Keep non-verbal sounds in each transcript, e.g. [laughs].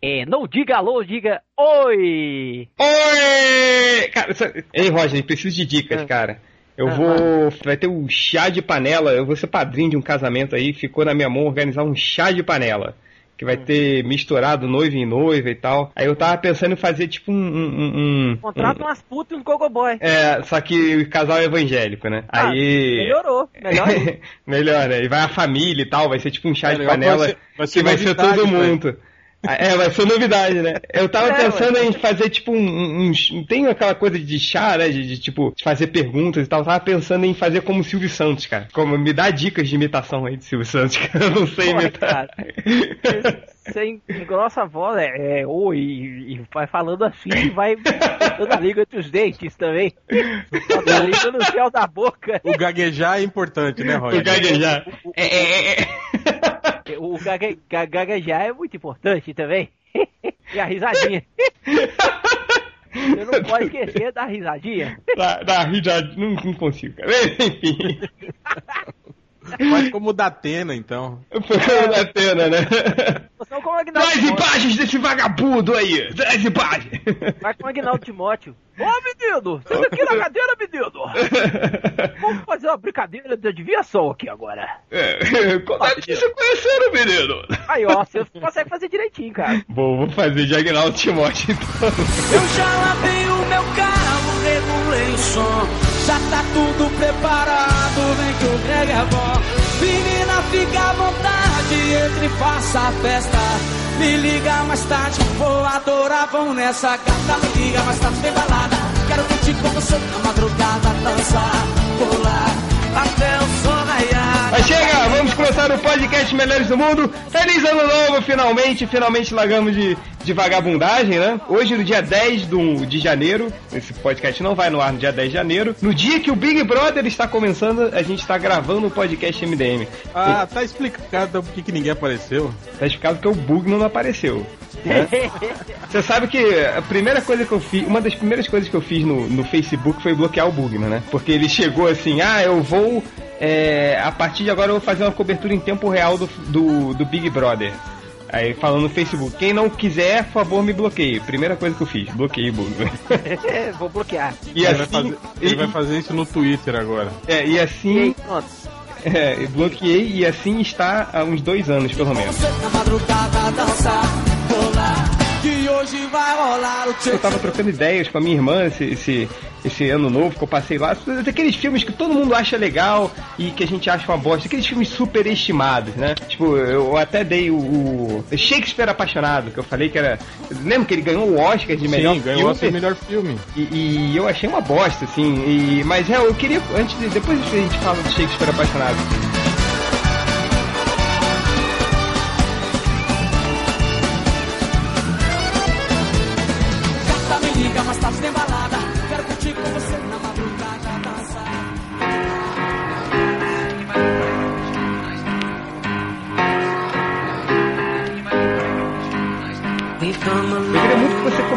É, não diga alô, diga oi! Oi! Cara, Ei, Roger, preciso de dicas, ah. cara. Eu ah, vou. Vai ter um chá de panela. Eu vou ser padrinho de um casamento aí. Ficou na minha mão organizar um chá de panela. Que vai hum. ter misturado noivo em noiva e tal. Aí eu tava pensando em fazer tipo um. um, um Contrata um, umas putas e um gogoboy. É, só que o casal é evangélico, né? Ah, aí. Melhorou. Melhor. [laughs] Melhor, né? E vai a família e tal. Vai ser tipo um chá é, de panela. Vai ser, vai ser que vai ser todo mundo. Ah, é, vai ser novidade, né? Eu tava é, pensando em fazer, tipo, um, um, Tem aquela coisa de chá, né? De, de, tipo, fazer perguntas e tal. Eu tava pensando em fazer como o Silvio Santos, cara. Como me dá dicas de imitação aí de Silvio Santos, que eu não sei Porra, imitar. Você engrossa a voz, é, é oi, e vai falando assim, e vai botando a língua entre os dentes também. A língua no céu da boca. O gaguejar é importante, né, Roy? O gaguejar. É, é, é. O gaguejar é muito importante também. [laughs] E a risadinha. Você não pode esquecer da risadinha. Da, da risadinha, não, não consigo, cara. [laughs] Enfim. [laughs] Faz como o da Atena, então. [laughs] Foi como o da Atena, né? Traz imagens desse vagabundo aí! Traz imagens! Vai com o Agnaldo Timóteo. Ô, menino! Senta aqui na cadeira, menino! Vamos fazer uma brincadeira de adivinhação aqui agora. É, como é que vocês conheceram, menino? Aí, ó, você consegue fazer direitinho, cara. Bom, vou fazer de Agnaldo Timóteo, então. Eu já lavei o meu carro, regulei o som. Já tá tudo preparado, vem que o Greg é bom. Menina, fica à vontade, entre e faça a festa. Me liga mais tarde, vou adorar, vão nessa gata. Me liga mais tarde, vem balada. Quero curtir com você na madrugada, dançar, pular, até. Mas chega, vamos começar o podcast Melhores do Mundo. Feliz ano novo, finalmente, finalmente largamos de de vagabundagem, né? Hoje, no dia 10 do, de janeiro, esse podcast não vai no ar no dia 10 de janeiro. No dia que o Big Brother está começando, a gente está gravando o podcast MDM. Ah, tá explicado por que ninguém apareceu. Tá explicado que o Bug não apareceu. Né? [laughs] Você sabe que a primeira coisa que eu fiz, uma das primeiras coisas que eu fiz no, no Facebook foi bloquear o Bugman, né? Porque ele chegou assim, ah, eu vou. É, a partir de agora eu vou fazer uma cobertura em tempo real do, do, do Big Brother. Aí falando no Facebook, quem não quiser, por favor, me bloqueie. Primeira coisa que eu fiz, bloqueei o bug. [laughs] Vou bloquear. E ele, assim, vai fazer, ele e, vai fazer isso no Twitter agora. É, e assim. E aí, pronto. É, bloqueei e assim está há uns dois anos, pelo menos. Eu tava trocando ideias com a minha irmã esse, esse, esse ano novo que eu passei lá. Aqueles filmes que todo mundo acha legal e que a gente acha uma bosta. Aqueles filmes superestimados, né? Tipo, eu até dei o, o Shakespeare Apaixonado, que eu falei que era. Lembra que ele ganhou o Oscar de melhor Sim, ganhou filme? melhor filme. E, e, eu achei uma bosta, assim. E, mas é, eu queria. Antes de, depois a gente fala do Shakespeare Apaixonado.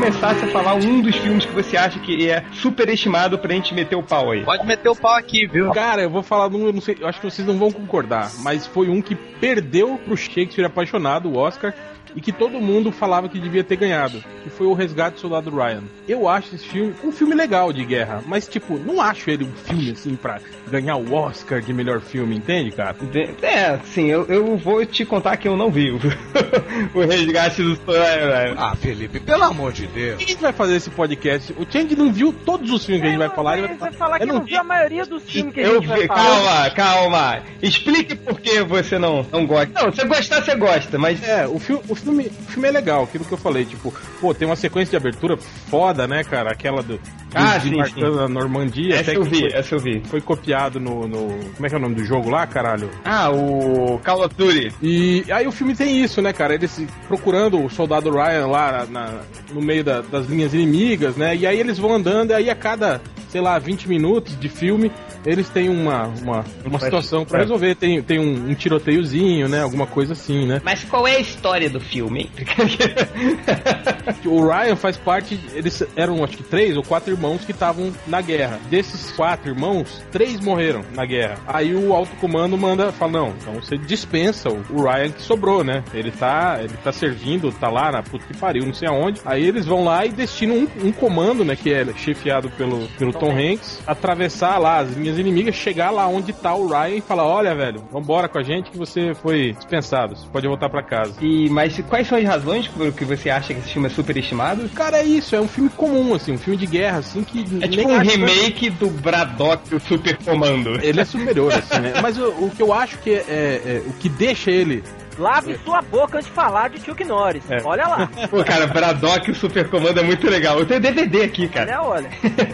Começasse a falar um dos filmes que você acha que é superestimado pra gente meter o pau aí. Pode meter o pau aqui, viu? Cara, eu vou falar de um, eu não sei, eu acho que vocês não vão concordar, mas foi um que perdeu pro Shakespeare apaixonado, o Oscar, e que todo mundo falava que devia ter ganhado, que foi o Resgate do Soldado Ryan. Eu acho esse filme um filme legal de guerra, mas tipo, não acho ele um filme assim pra ganhar o Oscar de melhor filme, entende, cara? É, sim, eu, eu vou te contar que eu não vi o, [laughs] Resgate do Soldado Ryan. Ah, Felipe, pelo amor de Deus. Quem vai fazer esse podcast? O Change não viu todos os filmes que a gente vai falar. Ele vai falar que não, não viu a maioria dos filmes que a gente vai falar. Calma, calma. Explique por que você não, não gosta. Não, você gostar, você gosta, mas... É, o filme, o filme, o filme é legal, aquilo que eu falei, tipo, pô, tem uma sequência de abertura foda, né, cara? Aquela do. Ah, sim, sim. na Normandia. Essa eu vi, foi, essa eu vi. Foi copiado no, no, Como é que é o nome do jogo lá, caralho? Ah, o Call of Duty. E aí o filme tem isso, né, cara? Eles procurando o soldado Ryan lá na, no meio da, das linhas inimigas, né? E aí eles vão andando, e aí a cada, sei lá, 20 minutos de filme eles têm uma, uma, uma situação pra resolver. Tem, tem um, um tiroteiozinho, né? Alguma coisa assim, né? Mas qual é a história do filme? [laughs] o Ryan faz parte. Eles eram, acho que, três ou quatro irmãos que estavam na guerra. Desses quatro irmãos, três morreram na guerra. Aí o alto comando manda, fala: não, então você dispensa o, o Ryan que sobrou, né? Ele tá, ele tá servindo, tá lá na puta que pariu, não sei aonde. Aí eles vão lá e destinam um, um comando, né? Que é chefiado pelo, pelo Tom, Tom Hanks, atravessar lá as linhas inimigas, chegar lá onde tá o Ryan e falar: olha, velho, vambora com a gente que você foi dispensado. Você pode voltar para casa. E, mas quais são as razões por que você acha que esse filme é superestimado? Cara, é isso, é um filme comum, assim, um filme de guerra, assim, que. É tipo um remake do Braddock, o Super Comando. Ele é superior, assim, né? Mas o, o que eu acho que é, é, é, o que deixa ele Lave sua boca antes de falar de Chuck Norris. É. Olha lá. [laughs] Pô, cara, Braddock e o Super Comando é muito legal. Eu tenho DVD aqui, cara. Olha, olha.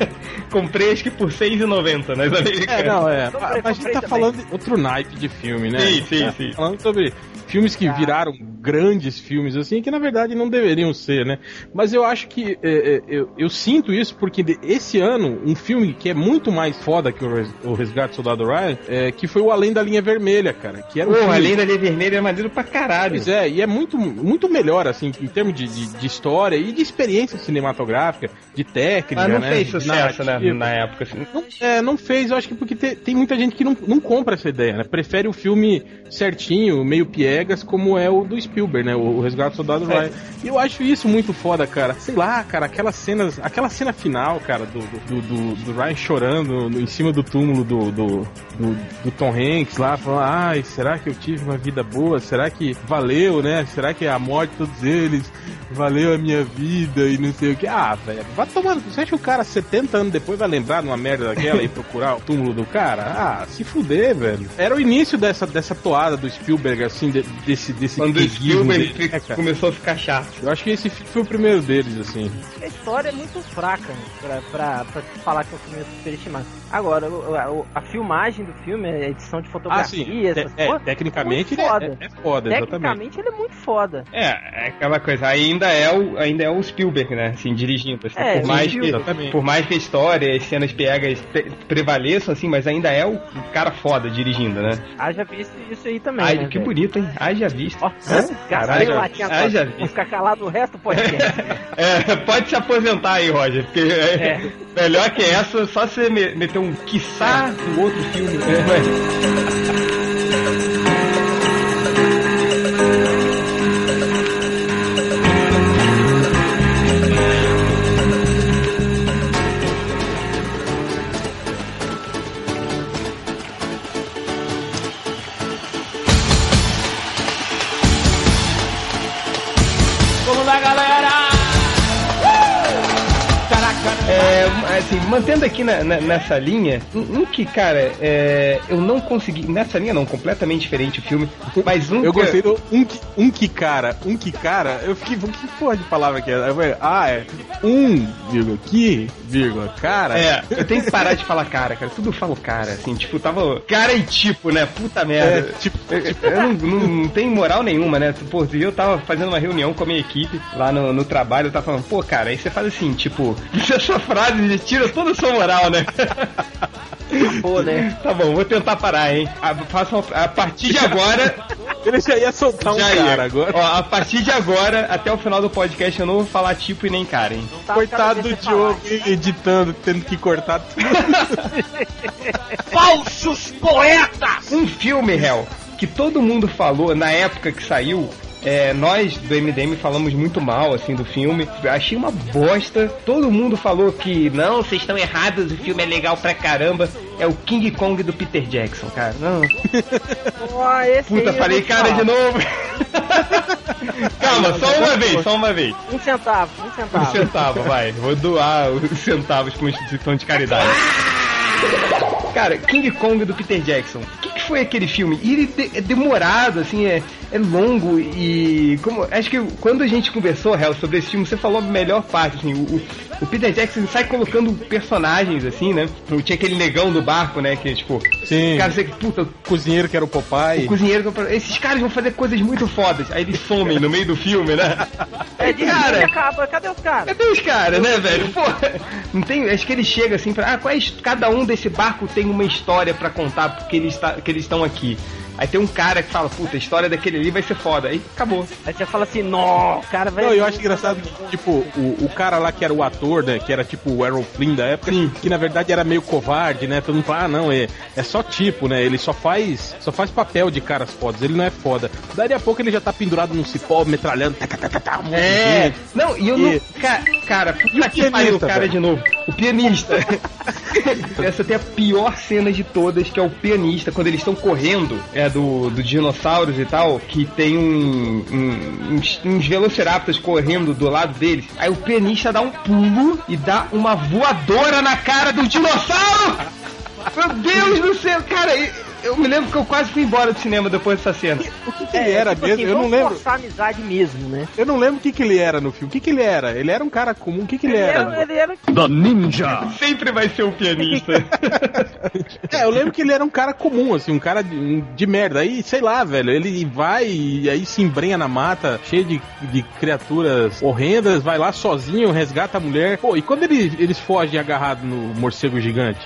[laughs] comprei acho que por R$6,90 nas americanas. É, não, é. Comprei, mas a gente tá também. falando de outro naipe de filme, né? Sim, sim, tá sim. Falando sobre filmes que viraram grandes filmes, assim, que na verdade não deveriam ser, né? Mas eu acho que é, é, eu, eu, sinto isso porque esse ano, um filme que é muito mais foda que o, Resgate do Soldado Ryan, é, que foi o Além da Linha Vermelha, cara. Que era um filme... Além da Linha Vermelha é maneiro pra caralho. Pois é, e é muito, muito melhor, assim, em termos de, de, de história e de experiência cinematográfica, de técnica, Mas não né? fez sucesso, né, na época, assim. Não, é, não fez, eu acho que porque te, tem muita gente que não, não compra essa ideia, né? Prefere o filme certinho, meio piegas, como é o do Spielberg, né? O, o Resgate do Soldado é. Ryan. E eu acho isso muito foda, cara. Sei lá, cara, aquelas cenas, aquela cena final, cara, do, do, do, do Ryan chorando no, em cima do túmulo do, do, do, do Tom Hanks lá, falando, ai, será que eu tive uma vida boa? Será que valeu, né? Será que a morte de todos eles valeu a minha vida e não sei o que? Ah, velho, vai tomando. Você acha que o cara 70 anos depois vai lembrar de uma merda daquela e procurar o túmulo do cara? Ah, se fuder, velho. Era o início dessa, dessa toada do Spielberg, assim, de, desse, desse Quando o Spielberg dele, né, começou a ficar chato. Eu acho que esse foi o primeiro deles, assim. A história é muito fraca pra, pra, pra falar que o filme é superestimado. Agora, a, a, filmagem do filme, a edição de fotografia, ah, sim. essas é, tecnicamente é foda. É, é, foda, Tecnicamente ele é muito foda. É, é aquela coisa, ainda é o, ainda é o Spielberg, né? Assim, dirigindo. Assim, é, por, mais que, por mais que a história, as cenas pegas prevaleçam, assim, mas ainda é o cara foda dirigindo, né? Haja visto isso aí também. Ai, né, que bonito, hein? Haja visto. Ó, Caralho, haja visto. ficar calado o resto pode [laughs] é, pode se aposentar aí, Roger, porque é. melhor que essa, só você meter um quiçá no outro filme. Né? [laughs] mantendo aqui na, na, nessa linha, um, um que, cara, é, eu não consegui. Nessa linha não, completamente diferente o filme. Mas um. Eu que, gostei do um que, um que cara, um que cara, eu fiquei. Que porra de palavra que é? Ah, é. Um, vírgula, que, vírgula, cara. É, eu tenho que parar de falar cara, cara. Tudo eu falo cara, assim, tipo, tava. Cara e tipo, né? Puta merda. É, tipo, eu, eu não, não, não tenho moral nenhuma, né? Pô, eu tava fazendo uma reunião com a minha equipe lá no, no trabalho, eu tava falando, pô, cara, aí você faz assim, tipo, [laughs] essa frase tira toda a sua moral, né? Pô, né? Tá bom, vou tentar parar, hein? A, façam, a partir de agora. Ele já ia soltar um já cara ia. agora. Ó, a partir de agora, até o final do podcast, eu não vou falar tipo e nem cara, hein? Tá Coitado do Diogo editando, tendo que cortar tudo. [laughs] Falsos poetas! Um filme, Hell, que todo mundo falou na época que saiu, é, nós do MDM falamos muito mal assim do filme. Achei uma bosta. Todo mundo falou que não, vocês estão errados, o filme é legal pra caramba. É o King Kong do Peter Jackson, cara. Não. [laughs] Puta, falei cara de novo. [laughs] Calma, só uma vez, só uma vez. Um centavo, um centavo. Um centavo, vai. Vou doar os centavos pra uma instituição de caridade. Cara, King Kong do Peter Jackson. O que, que foi aquele filme? E ele é demorado, assim, é, é longo e. Como, acho que quando a gente conversou, Hel, sobre esse filme, você falou a melhor parte, assim, o, o Peter Jackson sai colocando personagens, assim, né? Tinha aquele negão do barco, né? Que, tipo, Sim. cara, você, puta, O cozinheiro que era o Popeye. o cozinheiro. Esses caras vão fazer coisas muito fodas. Aí eles somem no meio do filme, né? É, de cara, acaba. Cadê os caras? Cadê os caras, né, velho? Pô, não tem. Acho que ele chega assim pra. Ah, é, his- cada um desse barco tem uma história pra contar porque eles está, que eles estão aqui. Aí tem um cara que fala, puta, a história daquele ali vai ser foda. Aí acabou. Aí você fala assim, nó, o cara vai. Não, eu acho engraçado que, tipo, o, o cara lá que era o ator, né? Que era tipo o Errol Flynn da época, Sim. que na verdade era meio covarde, né? Todo mundo fala, ah, não, é, é só tipo, né? Ele só faz só faz papel de caras fodas, ele não é foda. Daí a pouco ele já tá pendurado num cipó, metralhando, tá, tá, tá, um É. Não, e eu E- não. Ca, cara, puta que pianista, pariu o cara velho? de novo. O pianista. [laughs] Essa tem a pior cena de todas, que é o pianista, quando eles estão correndo, é do, do dinossauros e tal, que tem um, um- uns, uns velociraptors correndo do lado deles. Aí o pianista dá um pulo e dá uma voadora na cara do dinossauro! Meu Deus do céu, cara, eu, me lembro que eu quase fui embora do cinema depois dessa cena. O que, que ele era tipo mesmo? assim, eu não lembro. forçar a amizade mesmo, né? Eu não lembro o que, que ele era no filme. O que, que ele era? Ele era um cara comum. O que, que ele, Ele era? era, ele era Sempre vai ser o pianista. [laughs] É, eu lembro que ele era um cara comum, assim, um cara de, de merda. Aí, sei lá, velho, ele vai e aí se embrenha na mata, cheio de, de criaturas horrendas, vai lá sozinho, resgata a mulher. Pô, e quando ele, eles fogem agarrados no morcego gigante?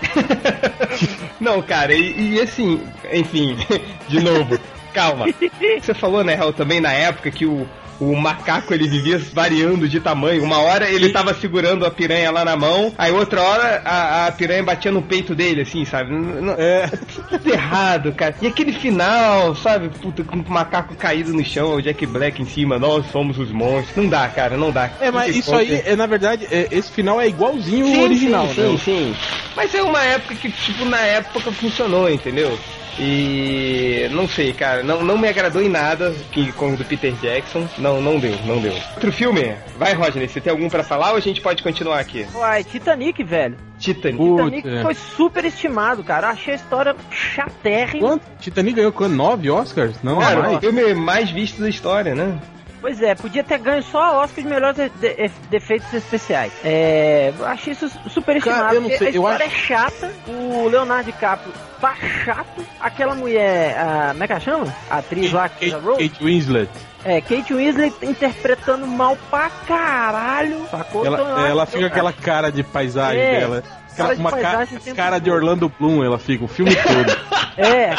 [laughs] Não, cara, e, e assim, enfim, [laughs] de novo, calma. [laughs] Você falou, né, Raul, também na época que o, o macaco ele vivia variando de tamanho. Uma hora ele tava segurando a piranha lá na mão, aí outra hora a, a piranha batia no peito dele, assim, sabe? Não- É. [laughs] Tudo errado, cara. E aquele final, sabe? Puta, com o macaco caído no chão, o Jack Black em cima, nós somos os monstros. Não dá, cara, não dá. É, mas isso aí, é, na verdade, é, esse final é igualzinho o original, sim, né? Sim, sim. Mas é uma época que, tipo, na época funcionou, entendeu? E não sei, cara, não, não me agradou em nada King Kong do Peter Jackson. Não, não deu, não deu. Outro filme? Vai, Rodney, você tem algum pra falar ou a gente pode continuar aqui? Uai, Titanic, velho. Titanic. Titanic é. foi super estimado, cara. Achei a história chatérrima. Quanto? Titanic ganhou quanto? Nove Oscars? Não, Cara, mais. o filme mais visto da história, né? Pois é, podia ter ganho só a Oscar de melhores de- de- defeitos especiais. É, achei isso super estimado. Cara, eu não sei, a eu acho- é chata, o Leonardo DiCaprio tá chato, aquela mulher, a, como é que ela chama? A atriz lá, que Kate, Rose, Kate Winslet. é, Kate Winslet interpretando mal pra caralho, sacou? Então, Ela, ela acho que fica aquela cara de paisagem É, dela. Cara de uma ca- cara de. Orlando Bloom, ela fica o filme todo. [laughs] É,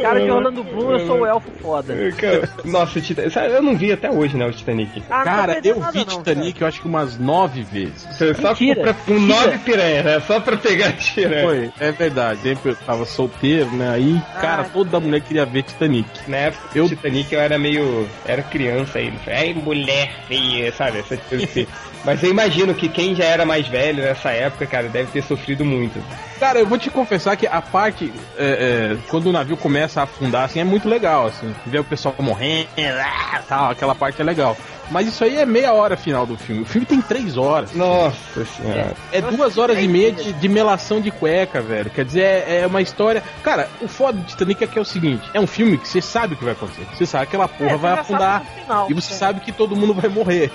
cara de Orlando Bloom, eu sou o elfo foda. Cara, Nossa, Titanic. Eu não vi até hoje, né, o Titanic. Ah, Cara, eu vi não, Titanic, eu acho que umas nove vezes. Só Mentira, com, nove piranhas, né? Só pra pegar piranha. Foi, é verdade. Sempre eu tava solteiro, né? Aí, cara, Ah. toda mulher queria ver Titanic. Na época Eu- Titanic eu era meio. Era criança ainda. Ai, mulher feia, sabe? Essas coisas assim. [laughs] Mas eu imagino que quem já era mais velho nessa época, cara, deve ter sofrido muito. Cara, eu vou te confessar que a parte é, é, quando o navio começa a afundar, assim, é muito legal, assim. Ver o pessoal morrendo, ah, tal, aquela parte é legal. Mas isso aí é meia hora final do filme. O filme tem três horas. Nossa senhora. É duas horas e meia de, de melação de cueca, velho. Quer dizer, é, é uma história. Cara, o foda do Titanic é que é o seguinte: é um filme que você sabe o que vai acontecer. Você sabe que aquela porra É, vai afundar. final. E você É. sabe que todo mundo vai morrer.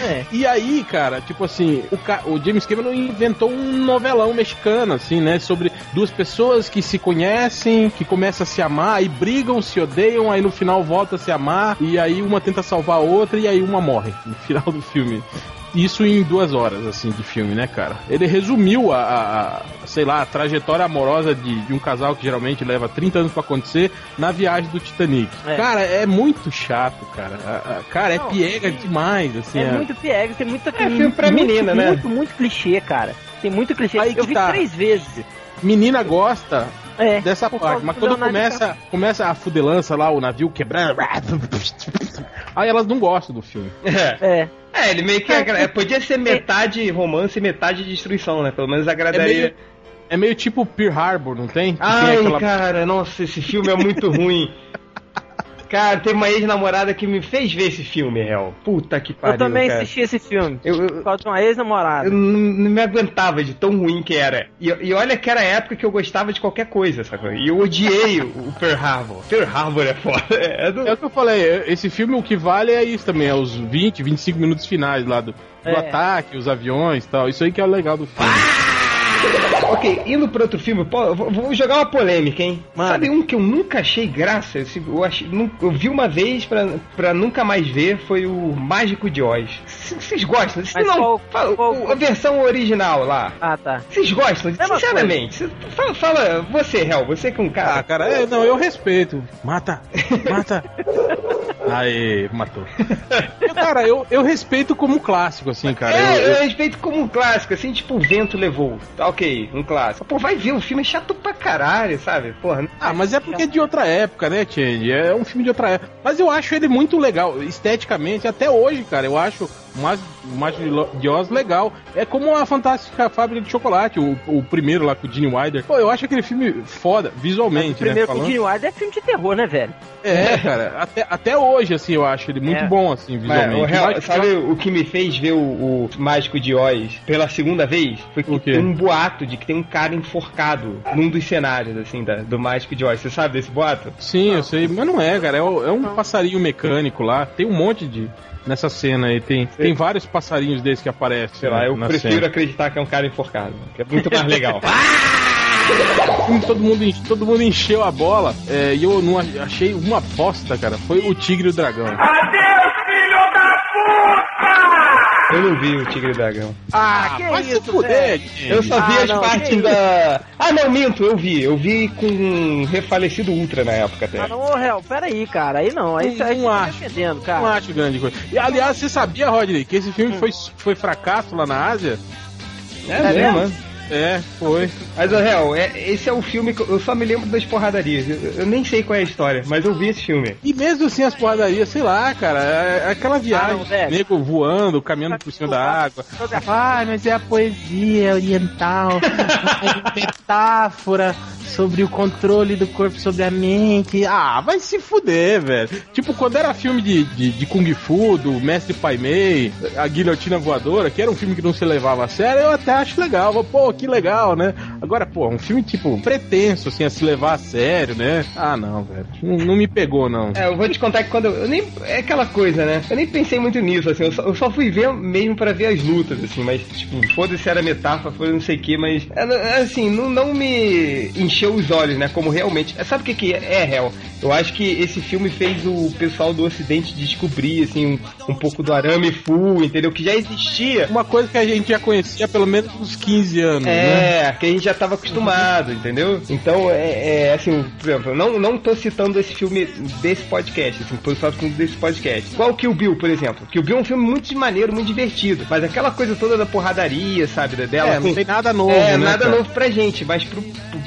É. [laughs] E aí, cara, tipo assim, o, ca- o James Cameron inventou um novelão mexicano, assim, né? Sobre duas pessoas que se conhecem, que começam a se amar, aí brigam, se odeiam, aí no final volta a se amar, e aí uma tenta salvar a outra, e aí uma morre no [laughs] final do filme. Isso em duas horas, assim, de filme, né, cara? Ele resumiu a, a- a, sei lá, a trajetória amorosa de, de um casal que geralmente leva 30 anos pra acontecer na viagem do Titanic. É. Cara, é muito chato, cara. A- a- cara, é Não, piega sim. demais, assim. É é- muito piegas, tem muita É filme pra muito, menina, né? Muito, muito clichê, cara. Tem muito clichê. Aí que eu vi tá. três vezes. menina gosta É, dessa parte, mas do quando Leonardo começa, começa a fudelança lá, o navio quebrando, aí elas não gostam do filme. É. É. É, ele meio que agra... podia ser metade romance e metade destruição, né? Pelo menos É agradaria. meio, é meio tipo Pearl Harbor, não tem? Que tem Ai, aquela- cara, nossa, esse filme é muito ruim. [laughs] Cara, teve uma ex-namorada que me fez ver esse filme, réu. Puta que pariu. Eu também cara. assisti esse filme. Eu- eu- Por causa de uma ex-namorada. Eu não, me aguentava de tão ruim que era. E, e olha que era a época que eu gostava de qualquer coisa, sacou? E eu odiei o, o Pearl Harbor. Pearl Harbor é foda. [laughs] É do... É o que eu falei, esse filme o que vale é isso também, é os 20, 25 minutos finais lá do, do É. ataque, os aviões e tal. Isso aí que é o legal do filme. [laughs] Ok, indo pra outro filme, vou, jogar uma polêmica, hein? Mano. Sabe um que eu nunca achei graça? Eu, achei, eu vi uma vez pra, pra nunca mais ver, foi o Mágico de Oz. Vocês gostam? Mas não, qual- fala, qual- a versão original lá. Ah, tá. Vocês gostam? Mesma Sinceramente. Cê- Fala, fala, você, Hel, você que é um Ah, cara. cara, é, não, eu respeito. Mata, mata. [laughs] Aí, matou. [laughs] Cara, eu, eu respeito como um clássico, assim, cara. é, Eu- eu, eu- respeito como um clássico, assim, tipo o vento levou. Tá ok, um clássico. Pô, vai ver, o filme é chato pra caralho, sabe? Porra, Ah, mas é porque é de outra época, né, Change? É um filme de outra época. Mas eu acho ele muito legal, esteticamente, até hoje, cara. Eu acho o Mágico o Mágico de Oz legal. É como a Fantástica Fábrica de Chocolate, o, o primeiro lá com o Gene Wilder. Pô, eu acho aquele filme foda, O visualmente, né? primeiro com o. Gene Wilder é filme de terror, né, velho? É, cara, até, até hoje, assim, eu acho ele muito É. bom, assim, Mas, visualmente. o real- sabe o que me fez ver o, o Mágico de Oz pela segunda vez? Foi que O tem um boato de que tem um cara enforcado num dos cenários, assim, da- do Mágico de Oz. Você sabe desse boato? Sim, eu sei, mas não é, cara. É, o- é um passarinho mecânico lá. Tem um monte de. Nessa cena aí, tem, tem vários passarinhos desses que aparecem. Sei lá, eu na prefiro cena. acreditar que é um cara enforcado, que é muito mais legal. Filme [laughs] todo mundo, enche- todo mundo encheu a bola é, e eu não ach- achei uma bosta, cara. Foi o Tigre e o Dragão. Eu não vi o Tigre e o Dragão. Ah, que vai isso, se fuder, gente. Eu só vi Ah, as não, partes da. Ah, não, minto, eu vi. Eu vi com um refalecido Ultra na época até. Ah, não, réu, peraí, cara. Aí não. Aí, Não aí você acho. tá defendendo, Não cara. acho grande coisa. E aliás, você sabia, Rodney, que esse filme foi, foi fracasso lá na Ásia? É, É mesmo, mesmo? É, foi. Mas, o real, é, esse é o filme que eu, só me lembro das porradarias. Eu, eu nem sei qual é a história, mas eu vi esse filme. E mesmo assim as porradarias, sei lá, cara, é é aquela viagem, Ah, não, velho. nego voando, caminhando por cima da água. Ai, mas é a poesia oriental, a metáfora sobre o controle do corpo sobre a mente. Ah, vai se fuder, velho. Tipo, quando era filme de, de, de Kung Fu, do Mestre Pai Mei, a Guilhotina Voadora, que era um filme que não se levava a sério, eu até acho legal. Pô, que legal, né? Agora, pô, um filme, tipo, pretenso, assim, a se levar a sério, né? Ah, não, velho. Não, não me pegou, não. É, eu vou te contar que quando eu, nem é aquela coisa, né? Eu nem pensei muito nisso, assim. Eu só, eu só fui ver mesmo pra ver as lutas, assim. Mas tipo, foda-se se era metáfora, foi não sei o que, mas é, é, assim não, não me encheu os olhos, né? Como realmente. é, Sabe o que que é, Hell? Eu acho que esse filme fez o pessoal do Ocidente descobrir assim um, um pouco do arame full, entendeu? Que já existia. Uma coisa que a gente já conhecia pelo menos uns 15 anos, né? É, que a gente já tava acostumado, entendeu? Então, é, é, assim, por exemplo, eu não, não tô citando esse filme desse podcast, assim, tô só desse podcast. Qual que o Bill, por exemplo? Que o Bill é um filme muito maneiro, muito divertido, mas aquela coisa toda da porradaria, sabe, dela. É, não com- tem nada novo, É, né, nada cara? novo pra gente, mas pro,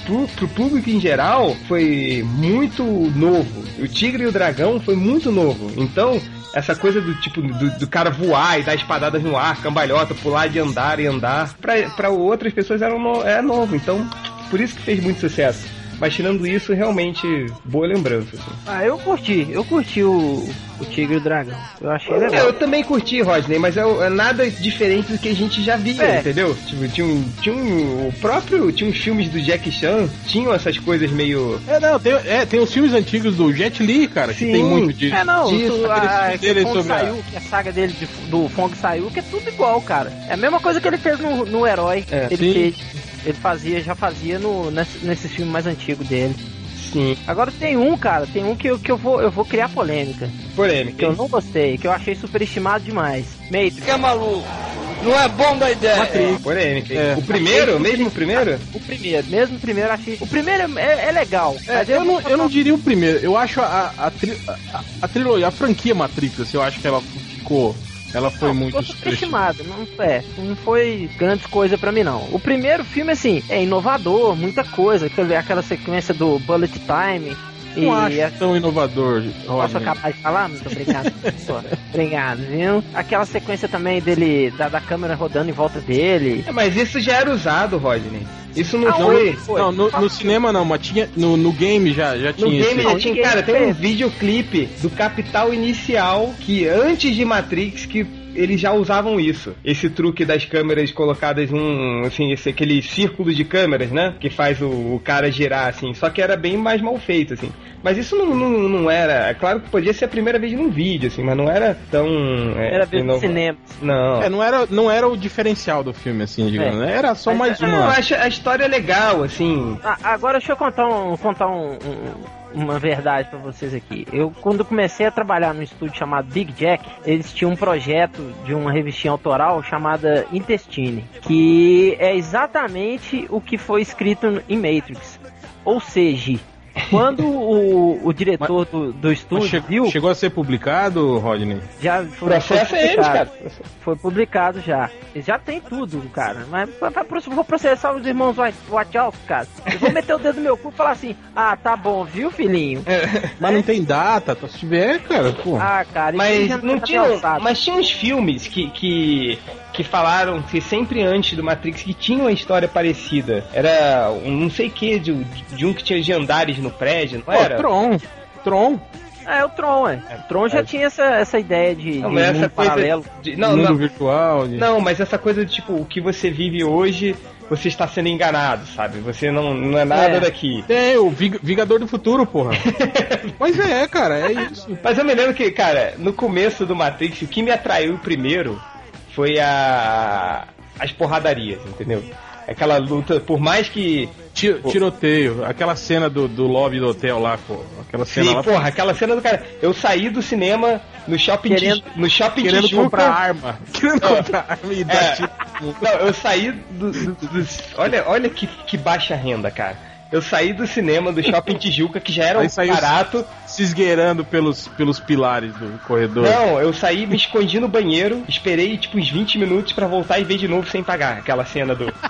pro- pro público em geral foi muito novo. O Tigre e o Dragão foi muito novo. Então, essa coisa do tipo do, do cara voar e dar espadadas no ar, cambalhota, pular de andar e andar, pra outras pessoas era, no, é novo. Então, por isso que fez muito sucesso. Mas tirando isso, realmente, boa lembrança. assim. Ah, eu curti. Eu curti o, o Tigre e o Dragão. Eu achei É, legal. eu também curti, Rodney, mas é, é nada diferente do que a gente já via, É. entendeu? Tipo, tinha um, tinha um. O próprio. Tinha uns filmes do Jack Chan, tinham essas coisas meio. É, não, tem, é, tem os filmes antigos do Jet Li, cara, que Sim. tem muito disso. É, não, disso, tu, a, que dele sobre a- saiu, que a saga dele de- do Fong saiu, que é tudo igual, cara. É a mesma coisa que ele fez no, no Herói. É, ele sim. fez. Ele fazia, já fazia no, nesse, nesse filme mais antigo dele. Sim. Agora tem um, cara, tem um que, eu- que eu, vou, eu vou criar polêmica. Que Polêmica. eu não gostei, que eu achei superestimado demais. Matrix. é maluco? Não é bomba a ideia. Polêmica. É. O primeiro? Mesmo o primeiro? O primeiro, mesmo o primeiro, eu achei. O primeiro é, é legal. É, mas eu, não, eu não diria o primeiro, eu acho a, a, tri- a, a trilogia, a franquia Matrix, assim, eu acho que ela ficou. Ela foi Não, muito ficou superestimado, não, é, não foi grandes coisa pra mim não. O primeiro filme assim é inovador, muita coisa, aquela sequência do bullet time, Não e acho tão inovador. Posso acabar de falar? Muito obrigado. [laughs] obrigado, viu? Aquela sequência também dele, da, da câmera rodando em volta dele. É, mas isso já era usado, Rodney. Isso não, foi. foi. Não, no, no, cinema não, mas tinha. No, no game já, já tinha. No game já tinha. Cara, tem um videoclipe do Capital Inicial que antes de Matrix que eles já usavam isso. Esse truque das câmeras colocadas num, assim, esse, aquele círculo de câmeras, né? Que faz o, o cara girar, assim. Só que era bem mais mal feito, assim. Mas isso não, não, não era. É claro que podia ser a primeira vez num vídeo, assim, mas não era tão. É, era vez no cinema. Não. É, não era, não era o diferencial do filme, assim, digamos. É. Né? Era só mas, mais uma. Eu acho a história legal, assim. Ah, agora deixa eu contar um. Contar um, um uma verdade para vocês aqui. Eu, quando comecei a trabalhar num estúdio chamado Big Jack, eles tinham um projeto de uma revistinha autoral chamada Intestine, que é exatamente o que foi escrito em Matrix. Ou seja, quando o, o diretor mas, do, do estúdio che viu. Chegou a ser publicado, Rodney? Já foi, Processo foi publicado. Eles, cara. Foi publicado já. Já tem tudo, cara. Mas vou processar os irmãos Wachowski, cara. Eu vou meter o dedo no meu cu e falar assim: ah, tá bom, viu, filhinho? É, mas não tem data, se tiver, cara, pô. Ah, cara, mas não tinha. Mas tinha uns filmes que, que que falaram que sempre antes do Matrix que tinha uma história parecida. Era um não sei que de, de um que tinha de andares no prédio, não Pô, era? Tron. Tron. É, o Tron, é. O Tron já é. tinha essa, essa ideia de, não, de essa paralelo. De, não, mundo não, virtual. De... Não, mas essa coisa de tipo, o que você vive hoje você está sendo enganado, sabe? Você não, não é nada é. daqui. É, o Vingador do Futuro, porra. [laughs] Mas é, cara, é isso. Mas eu me lembro que, cara, no começo do Matrix, o que me atraiu primeiro foi a as porradarias, entendeu? Aquela luta, por mais que. Tiroteio, aquela cena do, do lobby do hotel lá, pô. Aquela cena Sim, lá. porra, aquela cena do cara. Eu saí do cinema no shopping querendo, no shopping querendo Tijuca, comprar arma. [laughs] Querendo comprar arma e dar é, tiro. Não, eu saí do, do, do, olha, olha que, que baixa renda, cara eu saí do cinema do Shopping [laughs] Tijuca, que já era um barato. Se esgueirando pelos, pelos pilares do corredor. Não, eu saí, me escondi no banheiro, esperei tipo uns 20 minutos para voltar e ver de novo sem pagar. Aquela cena do. [laughs]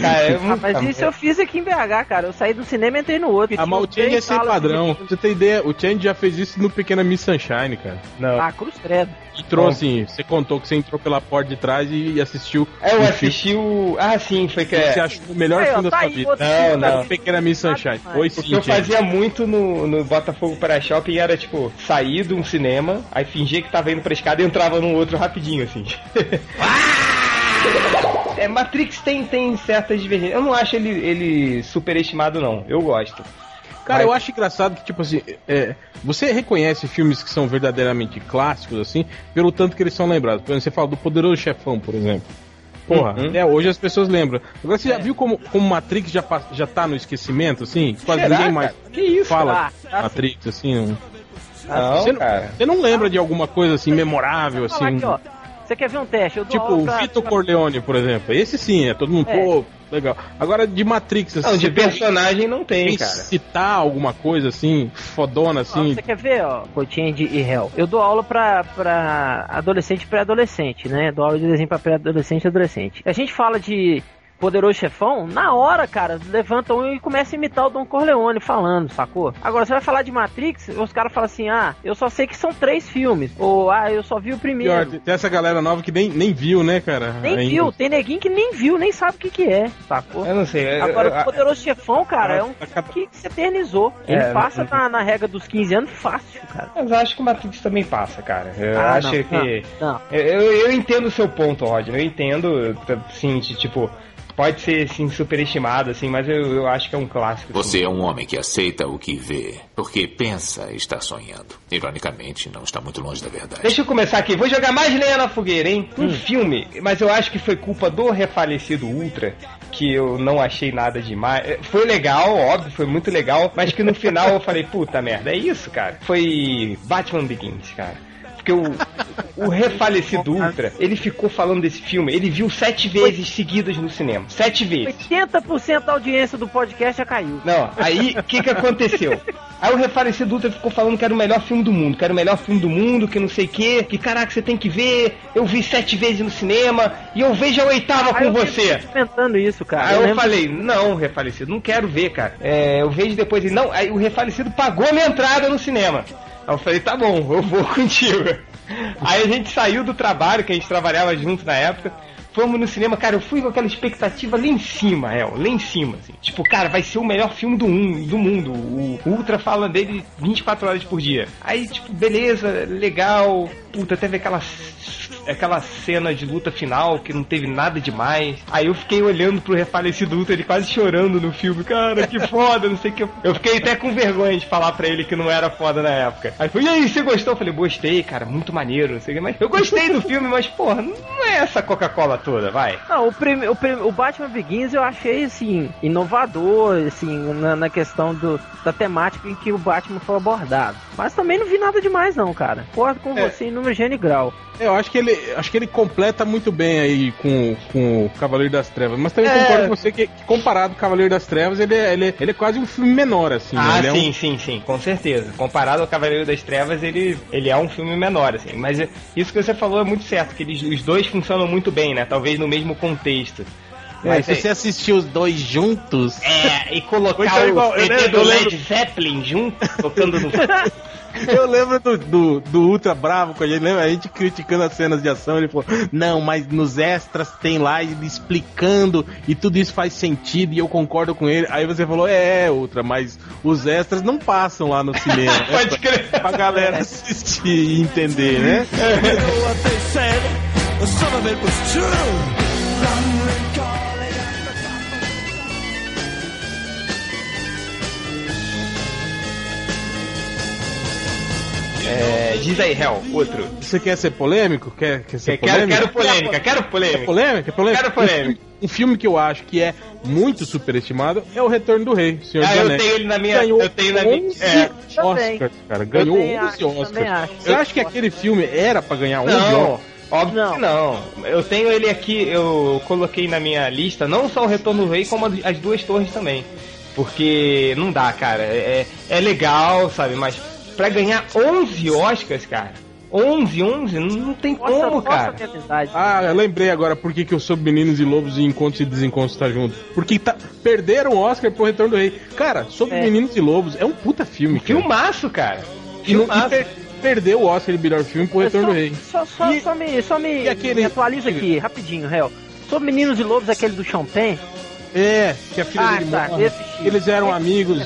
Cara, é muito... ah, mas isso eu fiz aqui em BH, cara. Eu saí do cinema e entrei no outro. Ah, mas o Change é sem padrão. Pra você ter ideia, o Change já fez isso no Pequena Miss Sunshine, cara. Não. Ah, cruz credo entrou assim, você contou que você entrou pela porta de trás e assistiu. É, eu assisti o. Ah, sim, foi que. Você achou o melhor filme da tá sua vida. Não, não. Pequena Miss Sunshine. Foi sim. O que eu fazia muito no, no Botafogo para Shopping era, tipo, sair de um cinema, aí fingir que tava indo pra escada e entrava num outro rapidinho, assim. [laughs] É, Matrix tem, tem certas divergências. Eu não acho ele, ele superestimado, não. Eu gosto. Cara, eu acho engraçado que, tipo assim, é, você reconhece filmes que são verdadeiramente clássicos, assim, pelo tanto que eles são lembrados. Por exemplo, você fala do Poderoso Chefão, por exemplo. Porra, uhum. é, hoje as pessoas lembram. Agora você é. já viu como, como Matrix já, já tá no esquecimento, assim? Quase Será, ninguém mais fala ah, Matrix, assim. Não, você, não, você não lembra de alguma coisa assim memorável, assim? Aqui, ó. Você quer ver um teste? tipo, o pra... Vitor Corleone, por exemplo. Esse sim, é todo mundo, é. pô, legal. Agora, de Matrix, assim. Não, de personagem não tem, cara. Citar alguma coisa assim, fodona, assim. Você quer ver, ó, Cotinha e Hell? Eu dou aula pra, pra adolescente e pré-adolescente, né? Dou aula de desenho pra pré-adolescente e adolescente. A gente fala de Poderoso Chefão, na hora, cara, levanta um e começa a imitar o Don Corleone falando, sacou? Agora, você vai falar de Matrix, os caras falam assim, ah, eu só sei que são três filmes. Ou, ah, eu só vi o primeiro. Pior, tem essa galera nova que nem, nem viu, né, cara? Nem Ainda. viu, tem neguinho que nem viu, nem sabe o que que é, sacou? Eu não sei. Agora, o Poderoso Chefão, cara, é um que se eternizou. Ele é, passa não, na, na regra dos 15 anos fácil, cara. Mas acho que o Matrix também passa, cara. Eu ah, acho não, que... Não, eu, eu entendo o seu ponto, Rodney. Eu entendo, sim, tipo pode ser sim superestimado, assim, mas eu, eu acho que é um clássico. Você é um homem que aceita o que vê, porque pensa estar sonhando. Ironicamente, não está muito longe da verdade. Deixa eu começar aqui, vou jogar mais lenha na fogueira, hein? Um hum. filme, mas eu acho que foi culpa do refalecido Ultra, que eu não achei nada demais. É, foi legal, óbvio, foi muito legal, mas que no final eu falei, puta merda, é isso, cara. Foi Batman Begins, cara Porque o, o refalecido Ultra, ele ficou falando desse filme, ele viu sete vezes seguidas no cinema. Sete vezes. 80% da audiência do podcast já caiu. Não, aí o que que aconteceu? Aí o refalecido Ultra ficou falando que era o melhor filme do mundo, que era o melhor filme do mundo, que não sei o que, que caraca, você tem que ver, eu vi sete vezes no cinema, e eu vejo a oitava Aí com eu você. comentando isso, cara. Aí eu, lembro- falei, não, refalecido, não quero ver, cara. É, eu vejo depois ele, não, aí o refalecido pagou a minha entrada no cinema. Aí eu falei, tá bom, eu vou [laughs] contigo. Aí a gente saiu do trabalho, que a gente trabalhava junto na época. Fomos no cinema, cara, eu fui com aquela expectativa lá em cima, El, lá em cima, assim. Tipo, cara, vai ser o melhor filme do, mun- do mundo. O Ultra fala dele 24 horas por dia. Aí, tipo, beleza, legal. Puta, teve aquela, aquela cena de luta final que não teve nada demais. Aí eu fiquei olhando pro refalecido Ultra, ele quase chorando no filme. Cara, que foda, não sei o que. Eu fiquei até com vergonha de falar pra ele que não era foda na época. Aí foi, e aí, você gostou? Eu falei, gostei, cara, muito maneiro, não sei o que. Mas eu gostei do filme, mas, porra, não é essa Coca-Cola toda, vai. Não, o, prime, o, prime, o Batman Begins eu achei, assim, inovador, assim, na, na questão do, da temática em que o Batman foi abordado. Mas também não vi nada demais, não, cara. Concordo com É. você em número gênero e grau. Eu acho que ele, acho que ele completa muito bem aí com, com o Cavaleiro das Trevas, mas também É. concordo com você que, que comparado com o Cavaleiro das Trevas, ele é, ele, é- ele é quase um filme menor, assim. né? Ah, Ele é um- sim, sim, sim, com certeza. Comparado ao Cavaleiro das Trevas, ele, ele é um filme menor, assim. Mas isso que você falou é muito certo, que eles, os dois funcionam muito bem, né? Talvez no mesmo contexto. É, Mas se é- você assistir os dois juntos. É, e colocar o igual, CD do eu Led Zeppelin junto, tocando no... [laughs] Eu lembro do, do, do Ultra Bravo, com a gente, lembra? A gente criticando as cenas de ação, ele falou, não, mas nos extras tem lá ele explicando e tudo isso faz sentido e eu concordo com ele. Aí você falou, é, Ultra, mas os extras não passam lá no cinema. [laughs] né? Pode crer. pra galera assistir e entender, né? É, diz aí, Hell, outro. Você quer ser polêmico? Quer, quer ser Quero, polêmico? quero polêmica, quero Quer polêmica. polêmica? Quer polêmica? Quero polêmica. Um, um filme que eu acho que é muito superestimado é O Retorno do Rei, Senhor Ah, eu tenho ele na minha- Ganhou eu tenho na minha- 11 é. Também. Oscars, cara. Ganhou também 11 acho, Oscars. acho. Você acha que aquele filme era pra ganhar 11 Não, Oscars? óbvio Não. que não. Eu tenho ele aqui, eu coloquei na minha lista, não só o Retorno do Rei, como as duas torres também. Porque não dá, cara. É, é legal, sabe? Mas pra ganhar 11 Oscars, cara. 11, 11, não, tem Nossa, como, nossa cara. amizade. Ah, eu lembrei agora por que, que eu soube Meninos e Lobos e Encontros e Desencontros tá junto. Porque tá, perderam o Oscar pro Retorno do Rei. Cara, sobre É. Meninos e Lobos é um puta filme, cara. Filmaço, cara. E, não- e Filmaço. per- perdeu o Oscar de melhor filme pro Retorno só, do Rei. Só, só, E- só me, só me, e aquele- me atualiza aqui, rapidinho, réu. Sobre Meninos e Lobos, aquele do Champagne. É, que a filha Ah, dele tá. Eles eram amigos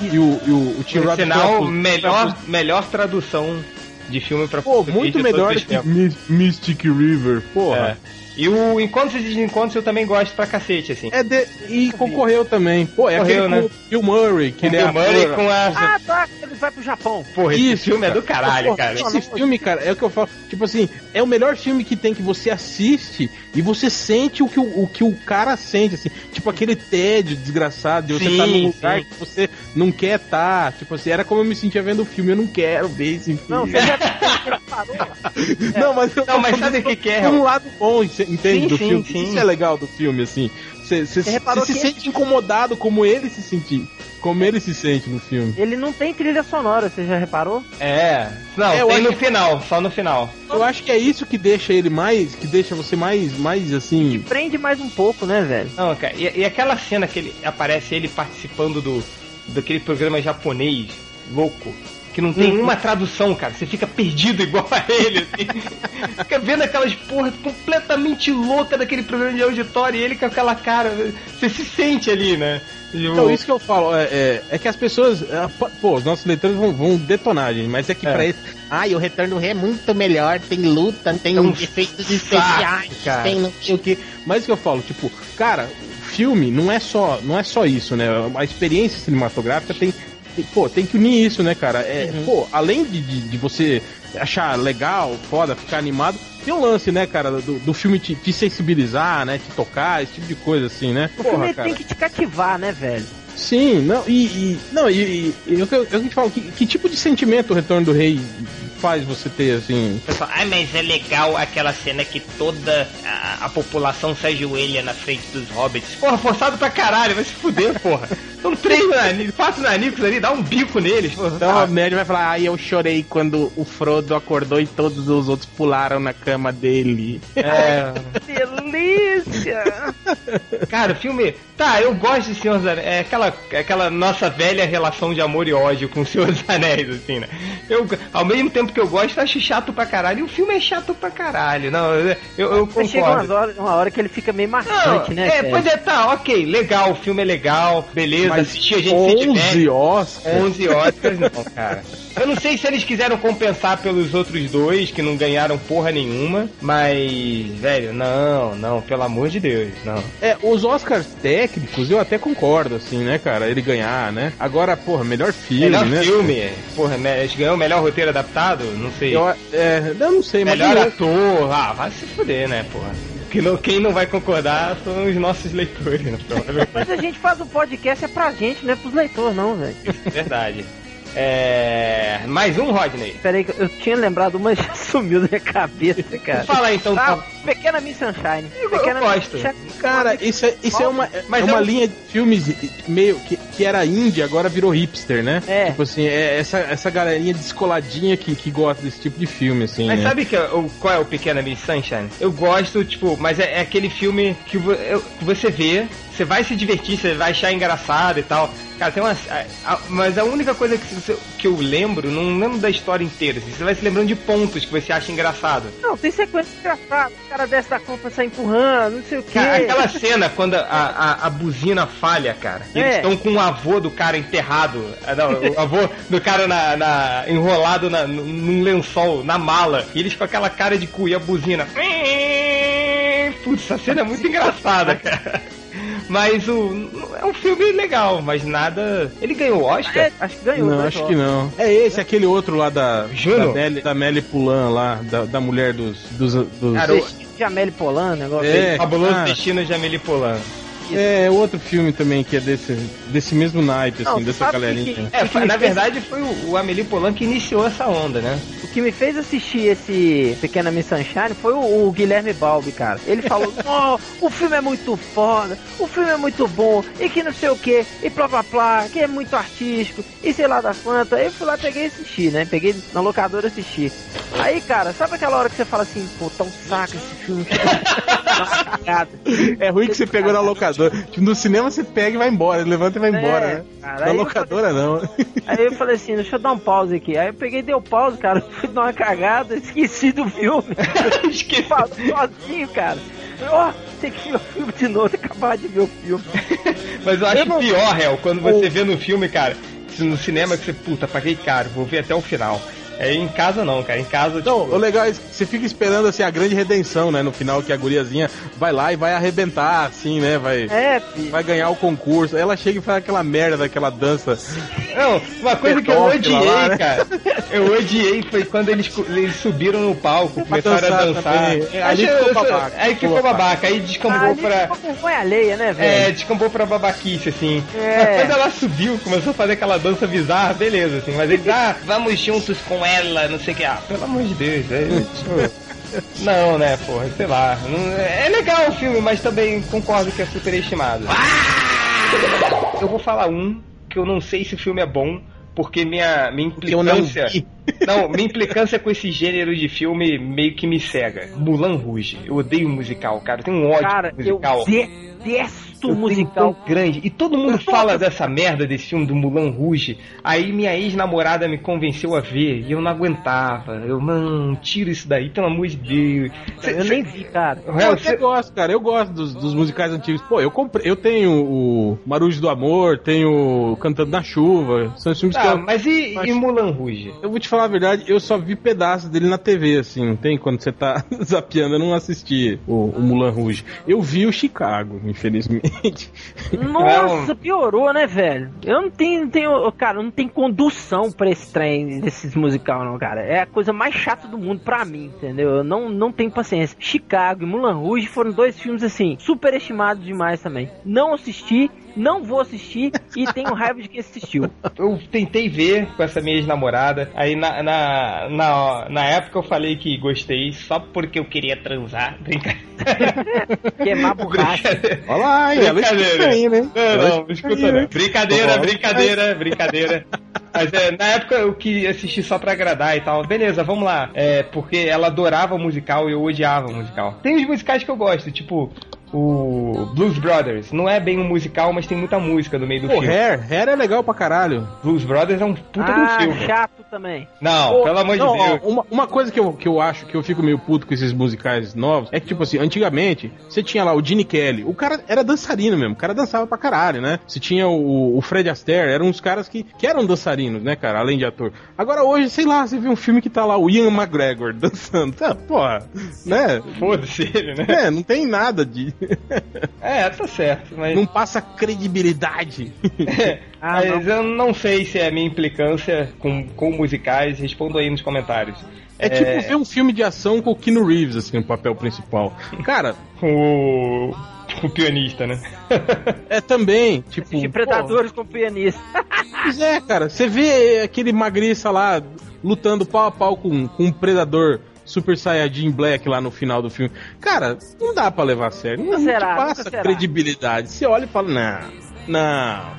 e o, e o, o Tim Roth sinal, melhor, melhor tradução de filme pra Pô, muito melhor que Mystic River, porra. É. E o Encontros e Desencontros eu também gosto pra cacete, assim. É, de, e concorreu também. Pô, é Concorreu, aquele né? Bill Murray, que Com ele é Bill Murray com a... Ah, tá, ele vai pro Japão. Porra, esse Isso, filme é do caralho, Pô, cara. Esse filme, cara, é o que eu falo. Tipo assim, é o melhor filme que tem que você assiste e você sente o que o, o que o cara sente, assim. Tipo aquele tédio desgraçado de você Sim, estar num lugar sim. que você não quer estar. Tipo assim, era como eu me sentia vendo o filme. Eu não quero ver esse filme. Não, você já parou. [laughs] Não, mas, eu Não, mas sabe o que que é, Um lado bom, entende? Sim, do sim, filme. sim. Isso é legal do filme, assim. Você se que sente incomodado como ele se sentir. Como ele se sente no filme. Ele não tem trilha sonora, você já reparou? É. Não, É, tem no final, só no final. Eu acho que é isso que deixa ele mais. Que deixa você mais, mais assim. Prende mais um pouco, né, velho? Não, cara, e, e aquela cena que ele aparece ele participando do daquele programa japonês louco. Que não tem uma tradução, cara. Você fica perdido igual a ele, assim. [laughs] Fica vendo aquelas porra completamente louca daquele programa de auditório e ele com aquela cara. Você se sente ali, né? Então, isso que eu falo, é, é, é que as pessoas. é, Pô, os nossos leitores vão, vão detonar, gente, mas é que É. pra eles. Ai, o Retorno do Rei é muito melhor, tem luta, tem É um efeitos especiais, cara. tem não sei o quê. Mas o que eu falo, tipo, cara, filme não é só, não é só isso, né? A experiência cinematográfica tem. Tem- Pô, tem que unir isso, né, cara? É, Pô, além de, de, de você achar legal, foda, ficar animado, tem um lance, né, cara, do, do filme te, te sensibilizar, né? Te tocar, esse tipo de coisa, assim, né? O filme Porra, cara. tem que te cativar, né, velho? Sim, não, e. e- não, e, e, e eu, eu, eu te falo, que, que tipo de sentimento o Retorno do Rei faz você ter, assim... Pessoal, ah, mas é legal aquela cena que toda a, a população se ajoelha na frente dos hobbits. Porra, forçado pra caralho, vai se fuder, [laughs] porra. São três nanicos, quatro nanicos ali, dá um bico neles, porra. Então Ah, a nerd vai falar, ai, eu chorei quando o Frodo acordou e todos os outros pularam na cama dele. é... [laughs] Delícia! [laughs] Cara, o filme. Tá, eu gosto de Senhor dos Anéis. É aquela, é aquela nossa velha relação de amor e ódio com o Senhor dos Anéis, assim, né? Eu, ao mesmo tempo que eu gosto, acho chato pra caralho. E o filme é chato pra caralho. Não, eu, eu Mas chega umas concordo. horas, uma hora que ele fica meio Não, marcante, né? é, cara? pois é, tá, ok, legal, o filme é legal, beleza, assistir a gente se 11 diverte. Oscars. 11 Oscars não, cara. Eu não sei se eles quiseram compensar pelos outros dois, que não ganharam porra nenhuma, mas, velho, não, não, pelo amor de Deus, não. É, os Oscars técnicos eu até concordo, assim, né, cara? Ele ganhar, né? Agora, porra, melhor filme, Melhor né? filme, porra, me- eles ganhou o melhor roteiro adaptado? Não sei. Eu, é, eu não sei, mas melhor ator, ah, vai se fuder, né, porra. Que não, quem não vai concordar são os nossos leitores, né. [laughs] Mas a gente faz um podcast é pra gente, não é pros leitores, não, velho. Verdade. É. Mais um, Rodney. Peraí, que eu tinha lembrado, mas já [laughs] sumiu da minha cabeça, cara. Fala aí, então. Ah, Pequena Miss Sunshine. Eu- eu Pequena gosto. Miss Sunshine. Cara, isso é, isso é uma, Mas é uma eu- linha de filmes meio que, que era indie, agora virou hipster, né? É. Tipo assim, é essa, essa galerinha descoladinha que, que gosta desse tipo de filme, assim. Mas né? sabe que, o, qual é o Pequena Miss Sunshine? Eu gosto, tipo, mas é, é aquele filme que, vo- eu- que você vê, você vai se divertir, você vai achar engraçado e tal. Cara, tem uma. a- a- mas a única coisa que, você- que eu lembro, não lembro da história inteira, assim, você vai se lembrando de pontos que você acha engraçado. Não, tem sequência engraçada. O cara desce da compra sai empurrando, não sei o quê. Cara, aquela cena quando a, a, a buzina falha, cara. E eles É. estão com o avô do cara enterrado. ah, Não, o avô do cara na, na- enrolado na, num lençol, na mala. E eles com aquela cara de cu e a buzina. Putz, essa cena é muito engraçada, cara. Mas o. É um filme legal, mas nada. Ele ganhou o Oscar? É, acho que ganhou. Não, né, acho Jó? que não. É esse, aquele outro lá da. Juno? Da Melly, da Melly Pulan lá, da, da mulher dos. dos, dos- Cara, Amélie Polan, negócio É. Fabuloso ah. Destino de Amelie Polan. É, outro filme também que é desse, desse mesmo naipe, assim, Não, dessa galerinha. que- É, que na fez- verdade foi o, o Amelie Polan que iniciou essa onda, né? O que me fez assistir esse Pequena Miss Sunshine foi o, o Guilherme Balbi, cara. Ele falou, [laughs] oh, o filme é muito foda, o filme é muito bom, e que não sei o que, e blá blá blá, que é muito artístico, e sei lá das quantas. Aí eu fui lá, peguei e assisti, né? Peguei na locadora e assisti. Aí, cara, sabe aquela hora que você fala assim, pô, tá um saco esse filme? [laughs] Tá uma cagada. É ruim que você pegou na locadora. Tipo, no cinema você pega e vai embora, levanta e vai embora, É, né? cara, Na locadora não. Aí eu falei assim, deixa eu dar um pause aqui. Aí eu peguei e dei o pause, cara. [laughs] Fui dar uma cagada, esqueci do filme. [laughs] Esqueci. Falei sozinho, cara. Ó, tem que ver o filme de novo, acabar de ver o filme. [laughs] Mas eu acho Eu não- pior, Hel, quando você vê no filme, cara, no cinema que você, puta, paguei caro, vou ver até o final. É em casa não, cara. Em casa, Não, tipo, o legal é que você fica esperando assim a grande redenção, né? No final que a guriazinha vai lá e vai arrebentar, assim, né? Vai, É, vai ganhar o concurso. Aí ela chega e faz aquela merda daquela dança. Não, uma coisa que eu odiei, lá, né? cara. Eu odiei foi quando eles, eles subiram no palco, começaram a dançar dançar. também. É, ali Achei- ficou babaca. Aí ficou babaca, aí descambou Ali pra. ficou vergonha alheia, né, É, velho? descambou pra babaquice, assim. É. Mas quando ela subiu, começou a fazer aquela dança bizarra, beleza, assim. Mas eles, [laughs] ah, vamos juntos com ela, não sei o que. Ah, pelo amor de Deus, é, [laughs] tipo, Não, né, porra, sei lá. É legal o filme, mas também concordo que é superestimado. Eu vou falar um que eu não sei se o filme é bom, porque minha, minha eu não implicância. vi. Não, minha implicância com esse gênero de filme meio que me cega. Mulan Rouge. Eu odeio musical, cara. Eu tenho um ódio Cara, musical. eu detesto Eu tenho musical. tão grande. E todo mundo fala dessa merda desse filme do Mulan Rouge. Aí minha ex-namorada me convenceu a ver e eu não aguentava. Eu, não, tira isso daí, pelo amor de Deus. Cê- Eu cê- nem vi, cara. Eu Hel, até cê- gosto, cara. Eu gosto dos, dos musicais antigos. Pô, eu comprei. Eu tenho o Marujo do Amor, tenho Cantando na Chuva. São os filmes que Tá, eu. mas e, e Acho- Mulan Rouge? Eu vou te falar a verdade, eu só vi pedaços dele na TV, assim, não tem? Quando você tá [laughs] zapeando, eu não assisti o, o Mulan Rouge. Eu vi o Chicago, infelizmente. Nossa, piorou, né, velho? Eu não tenho, não tenho, cara, não tem condução pra esse trem desses musical, não, cara. É a coisa mais chata do mundo pra mim, entendeu? Eu não, não tenho paciência. Chicago e Mulan Rouge foram dois filmes, assim, superestimados demais também. Não assisti não vou assistir e tenho raiva de quem assistiu. Eu tentei ver com essa minha ex-namorada, aí na, na, na, na época eu falei que gostei só porque eu queria transar. Brincadeira. Queimar borracha. Olha lá, hein? Ela escuta aí, né? Não, não, não escuta não. Brincadeira, brincadeira, brincadeira. Mas é, na época eu queria assistir só pra agradar e tal. Beleza, vamos lá. É, porque ela adorava musical e eu odiava musical. Tem os musicais que eu gosto, tipo o Blues Brothers. Não é bem um musical, mas tem muita música no meio do Pô, filme. Hair, Hair é legal pra caralho. Blues Brothers é um puta ah, do filme. chato também. Não, Pô, pelo amor não, de Deus. ó, uma, uma coisa que eu, que eu acho que eu fico meio puto com esses musicais novos é que, tipo assim, antigamente, você tinha lá o Gene Kelly, o cara era dançarino mesmo, o cara dançava pra caralho, né? Você tinha o, o Fred Astaire, eram uns caras que, que eram dançarinos, né, cara, além de ator. Agora hoje, sei lá, você vê um filme que tá lá o Ian McGregor [laughs] dançando, tá, porra, né? Foda-se ele, né? É, não tem nada de. [laughs] É, tá certo, mas. não passa credibilidade. [laughs] Ah, mas eu não sei se é a minha implicância com, com musicais. Respondo aí nos comentários. É, tipo ver um filme de ação com o Keanu Reeves, assim, no papel principal. Cara, [laughs] O, o pianista, né? é também, tipo. Assistir pô, Predadores com pianista. Pois é, cara. Você vê aquele magriça lá lutando pau a pau com, com um predador Super Saiyajin Black lá no final do filme. Cara, não dá pra levar a sério. Não, não será, passa será. credibilidade. Você olha e fala, não, não.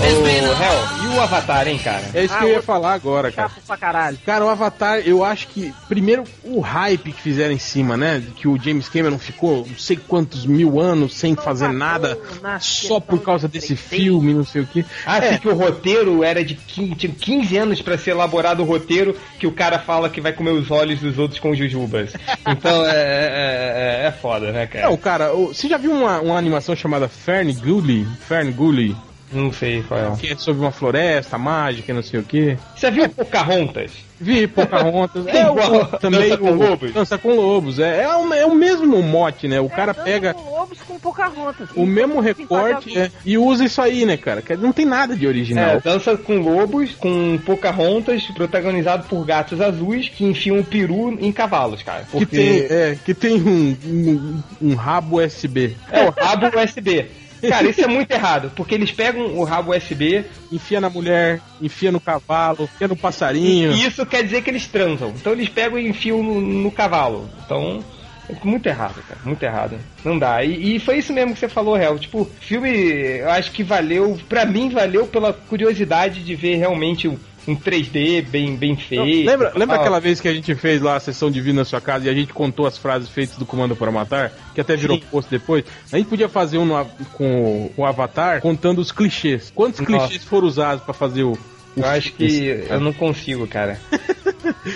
Ô, Hel, e o Avatar, hein, cara? É isso Ah, que eu ia falar agora, cara. Chato pra caralho. Cara, o Avatar, eu acho que, primeiro, o hype que fizeram em cima, né? Que o James Cameron ficou não sei quantos mil anos sem fazer nada, na só por causa de desse 3D. filme, não sei o que. Ah, É. que o roteiro era de 15, tinha 15 anos pra ser elaborado o roteiro que o cara fala que vai comer os olhos dos outros com jujubas. Então é, é, é, é foda, né, cara? Não, cara, você já viu uma, uma animação chamada Fern Gully? Fern Gully? Não sei qual é. Que é sobre uma floresta mágica, não sei o que. Você viu Pocahontas? Vi Pocahontas. [laughs] é o, Igual também Dança com o, Lobos. Dança com Lobos. É, é, o, é o mesmo mote, né? O cara É, pega Dança com Lobos com Pocahontas. o mesmo recorte é, e usa isso aí, né, cara? Que não tem nada de original. É, Dança com Lobos, com Pocahontas, protagonizado por gatos azuis que enfiam o peru em cavalos, cara. Que tem, é, que tem um, um, um rabo USB. É o rabo USB. Cara, isso é muito errado, porque eles pegam o rabo USB Enfia na mulher, enfia no cavalo, enfia no passarinho. e isso quer dizer que eles transam. Então eles pegam e enfiam no, no cavalo. Então, é muito errado, cara. Muito errado. Não dá. E, e foi isso mesmo que você falou, Real. Tipo, filme, eu acho que valeu, pra mim valeu pela curiosidade de ver realmente um, um 3D bem, bem feito. Lembra, lembra Ah, aquela vez que a gente fez lá a sessão de na sua casa e a gente contou as frases feitas do Comando para Matar? Que até virou Sim. post depois? A gente podia fazer um no com, o- Avatar contando os clichês. Quantos Nossa. clichês foram usados para fazer o. o Eu acho que eu não consigo, cara. [laughs]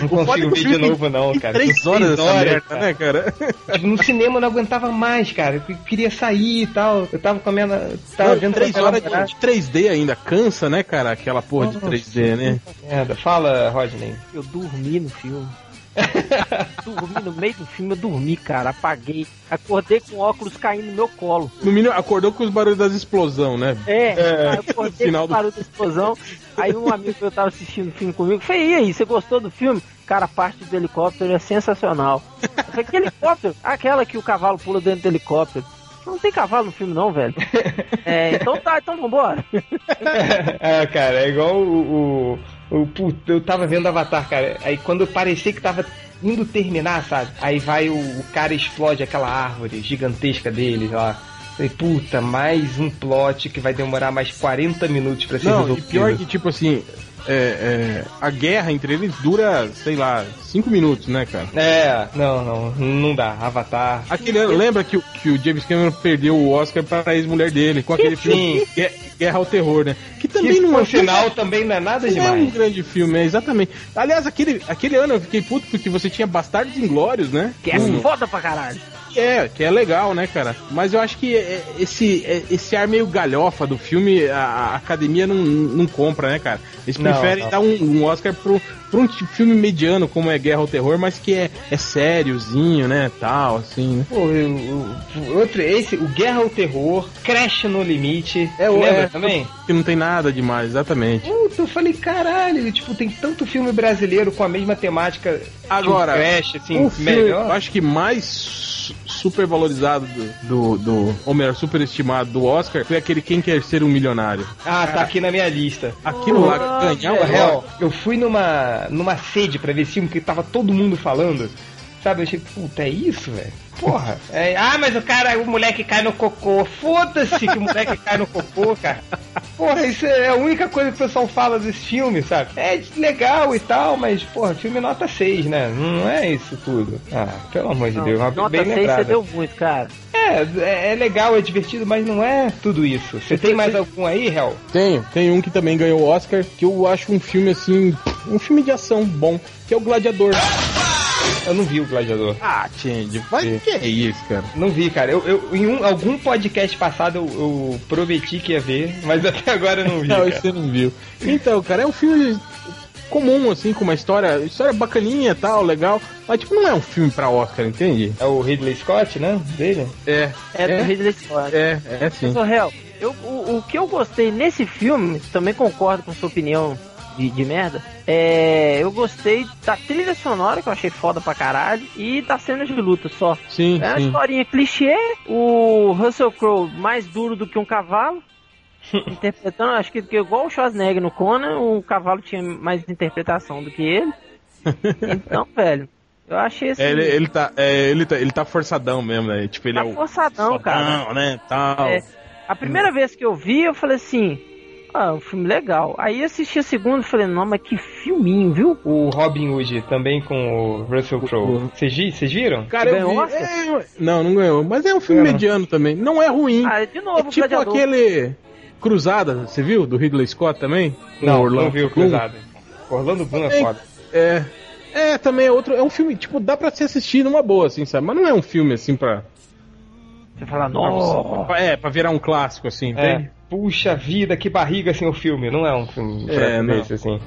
Não consigo o ver de novo, não, cara. Três horas essa merda, cara. né, cara? Tipo, no cinema eu não aguentava mais, cara. Eu queria sair e tal. Eu tava com a minha. Tava Não, vendo três horas de, de 3D ainda. Cansa, né, cara? Aquela porra de Nossa, 3D, né? Merda. Fala, Rodney. Eu dormi no filme. Dormi no meio do filme, eu dormi, cara. Apaguei. Acordei com óculos caindo no meu colo. No mínimo, acordou com os barulhos das explosão, né? É, É, aí eu acordei final com o do- barulho da explosão. Aí um amigo que eu tava assistindo o filme comigo falei, e aí, você gostou do filme? Cara, a parte do helicóptero é sensacional. Eu falei, que helicóptero? Aquela que o cavalo pula dentro do helicóptero. Não tem cavalo no filme não, velho. [laughs] É, então tá, então vambora. [laughs] é, cara, é igual o. o, o puto, eu tava vendo Avatar, cara. Aí quando parecia que tava indo terminar, sabe? Aí vai o, o cara e explode aquela árvore gigantesca deles lá. Falei, puta, mais um plot que vai demorar mais 40 minutos pra ser Não, e resolvido. pior que, tipo assim, é, é, a guerra entre eles dura, sei lá, cinco minutos, né, cara? É, não, não, não dá. Avatar. Aquele ano, lembra que, o- que o James Cameron perdeu o Oscar para a ex-mulher dele, com aquele filme Gue- Guerra ao Terror, né? Que também Que não é sinal também não é nada não é um demais. grande filme, é exatamente. Aliás, aquele, aquele ano eu fiquei puto porque você tinha Bastardos Inglórios, né? Que é Hum. foda pra caralho. É, que é legal, né, cara? Mas eu acho que é, esse, é, esse ar meio galhofa do filme, a, a academia não, não compra, né, cara? Eles Não, preferem não. dar um, um Oscar pro, pra um filme mediano, como é Guerra ao Terror, mas que é, é sériozinho, né, tal, assim, né? Pô, o, o- outro, esse, o Guerra ao Terror, Crash no Limite. É o lembra é, também? Que não tem nada demais, exatamente. Puta, eu falei, caralho, tipo, tem tanto filme brasileiro com a mesma temática Agora, o Crash, assim, o melhor. eu acho que mais su- super valorizado do, do, do ou melhor, super estimado do Oscar foi aquele Quem Quer Ser um Milionário. Ah, tá aqui na minha lista. Aquilo lá ganhar o Pô, Oscar. real, eu fui numa, numa sede pra ver esse filme que tava todo mundo falando. Sabe, eu achei, puta, é isso, velho? Porra. É, ah, mas o cara, o moleque cai no cocô. Foda-se que o moleque cai no cocô, cara. Porra, isso é a única coisa que o pessoal fala desse filme, sabe? É legal e tal, mas, porra, filme nota 6, né? Não é isso tudo. Ah, pelo amor de Deus, uma Nota bem 6 você deu muito, cara. É, é, é legal, é divertido, mas não é tudo isso. Você tem mais algum aí, Hel? Tenho, tem um que também ganhou o Oscar, que eu acho um filme assim, um filme de ação bom, que é o Gladiador. Eu não vi o Gladiador. Ah, Change, vai que é isso, cara? Não vi, cara. Eu, eu- em um, algum podcast passado eu, eu prometi que ia ver, mas [laughs] até agora eu não vi. Não, você não viu. Então, cara, é um filme comum, assim, com uma história, história bacaninha e tal, legal, mas tipo, não é um filme pra Oscar, entende? É o Ridley Scott, né? Dele? É, É, do Ridley Scott. é, é sim. Mas, ô, Hel, eu, o, o que eu gostei nesse filme, também concordo com sua opinião de, de merda, é, eu gostei da trilha sonora, que eu achei foda pra caralho, e das cenas de luta só. Sim, É uma sim. historinha clichê, o Russell Crowe mais duro do que um cavalo, [laughs] interpretando, acho que, que igual o Schwarzenegger no Conan, o cavalo tinha mais interpretação do que ele. Então, [laughs] velho, eu achei assim, É, ele, ele, tá, é, ele, tá, ele tá forçadão mesmo, né? Tipo, ele tá é o. forçadão, cara. fodão, né? Tal. É, a primeira vez que eu vi, eu falei assim, ah, um filme legal. Aí assisti a segunda e falei, não, mas que filminho, viu? O Robin Hood, também com o Russell Crowe. Vocês vi- vocês viram? Cara, eu Ganhou vi, Oscar? é, não, não ganhou. Mas é um filme Ganhou. mediano também. Não é ruim. Ah, de novo, é tipo Gladiador. aquele Cruzada, você viu? Do Ridley Scott também? Não, Orlando não vi o Bloom. Cruzado. Orlando Bloom é Também. foda. É. É, também é outro. É um filme, tipo, dá pra se assistir numa boa, assim, sabe? Mas não é um filme assim pra. Você fala, nossa. é, pra virar um clássico, assim, entende? Puxa vida, que barriga assim o filme. Não é um filme É, não. esse, assim.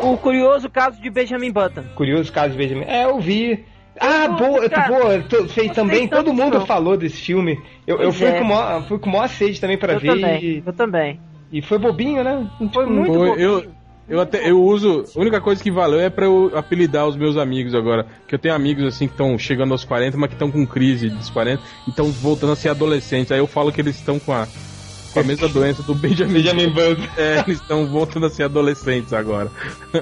O curioso caso de Benjamin Button. Curioso caso de Benjamin. É, eu vi. Ah, boa, cara, boa. tô- Fez gostei também, todo mundo não. falou desse filme. Eu, eu fui, é. com maior, fui com maior sede também pra eu ver também, e, eu também. e foi bobinho, né? Foi muito Foi, bobinho. eu, eu até eu uso. A única coisa que valeu é pra eu apelidar os meus amigos agora. Que eu tenho amigos assim que estão chegando aos 40, mas que estão com crise dos 40 e estão voltando a ser adolescentes. Aí eu falo que eles estão com a, com a mesma doença do Benjamin. Benjamin Button. É, eles estão voltando a ser adolescentes agora.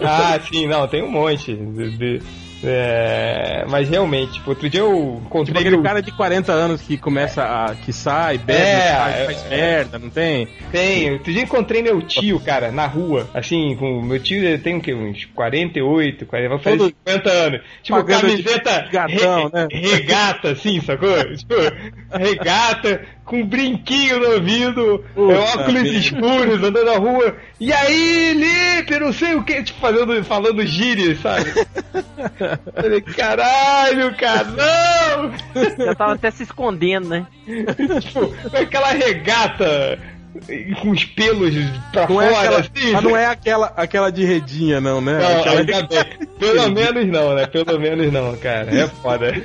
Ah, sim, não, tem um monte. de- de- é, mas realmente, tipo, outro dia eu Tipo encontrei aquele o- cara de 40 anos que começa a. que sai, bebe, É, faz, é, faz é. merda, não tem? Tem, outro dia encontrei meu tio, cara, na rua. Assim, com meu tio ele tem o quê? Uns 48, 40, vai fazer Todo 50 anos. Tipo, pagando de camiseta gatão, né? regata, assim, sacou? [laughs] tipo, regata, com um brinquinho no ouvido, Puta é, óculos vida. escuros, andando na rua. E aí, Lipe, não sei o que, tipo, fazendo, falando gírias, sabe? [laughs] Falei, caralho, cara, não! Já tava até se escondendo, né? [laughs] tipo, com aquela regata com os pelos pra Não fora, é aquela, assim. mas não é aquela, aquela de redinha, não, né? Não, Aquela- ainda bem. Pelo menos não, né? Pelo menos não, cara. É foda. [laughs]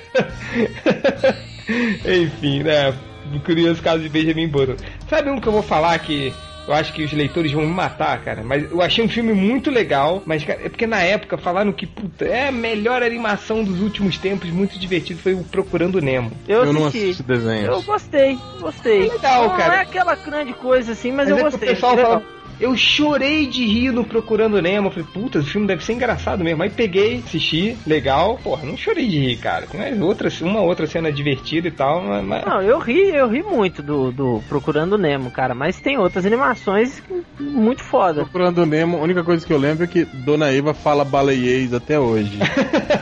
Enfim, né? Curioso caso de Benjamin Button. Sabe um que eu vou falar que eu acho que os leitores vão me matar, cara? Mas eu achei um filme muito legal. Mas, cara, é porque na época falaram que, puta, é a melhor animação dos últimos tempos, muito divertido. Foi o Procurando Nemo. Eu, Eu não assisti. assisto desenhos. Eu gostei, gostei. É legal, não, cara. Não é aquela grande coisa assim, mas, Mas eu é gostei. o pessoal fala, legal. Eu chorei de rir no Procurando Nemo. Falei, puta, esse filme deve ser engraçado mesmo. Aí peguei, assisti, legal. Porra, não chorei de rir, cara. Tem mais outra, uma outra cena divertida e tal, mas. mas- Não, eu ri, eu ri muito do, do Procurando Nemo, cara, mas tem outras animações muito foda. Procurando o Nemo, a única coisa que eu lembro é que Dona Eva fala baleiês até hoje. [laughs]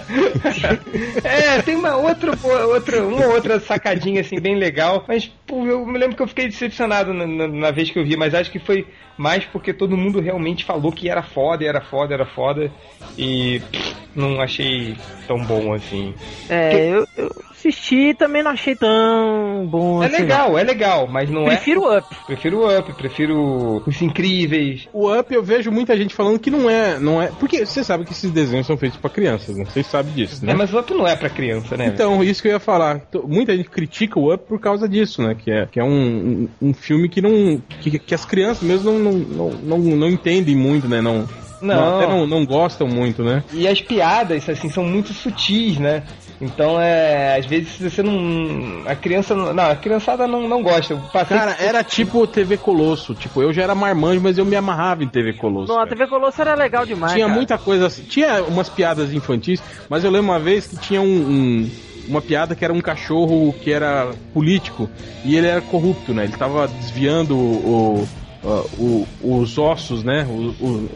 é, tem uma outra, outra, uma outra sacadinha assim bem legal, mas pô, eu me lembro que eu fiquei decepcionado na, na, na, vez que eu vi, mas acho que foi mais porque todo mundo realmente falou que era foda, era foda, era foda. E pff, não achei tão bom assim. É, que... eu, eu assisti também não achei tão bom é assim. É legal, é legal, mas não prefiro é. Prefiro Up. Prefiro o Up, prefiro Os Incríveis. O Up eu vejo muita gente falando que não é. não é Porque você sabe que esses desenhos são feitos para crianças, né? Vocês sabem disso, né? É, mas o Up não é para criança, né? Então, isso que eu ia falar. Muita gente critica o Up por causa disso, né? Que é, que é um, um, um filme que não. Que, que as crianças mesmo não, não, não, não, não entendem muito, né? Não, não. Não, não, não, gostam muito, né? E as piadas, assim, são muito sutis, né? Então, é. Às vezes você não. A criança. Não, a criançada não, não gosta. Passei... Cara, era tipo TV Colosso. Tipo, eu já era marmanjo, mas eu me amarrava em TV Colosso. Não, a TV Colosso era legal demais. Tinha cara. muita coisa assim. Tinha umas piadas infantis, mas eu lembro uma vez que tinha um, um uma piada que era um cachorro que era político e ele era corrupto, né? Ele tava desviando o, Uh, o, os ossos, né? O, o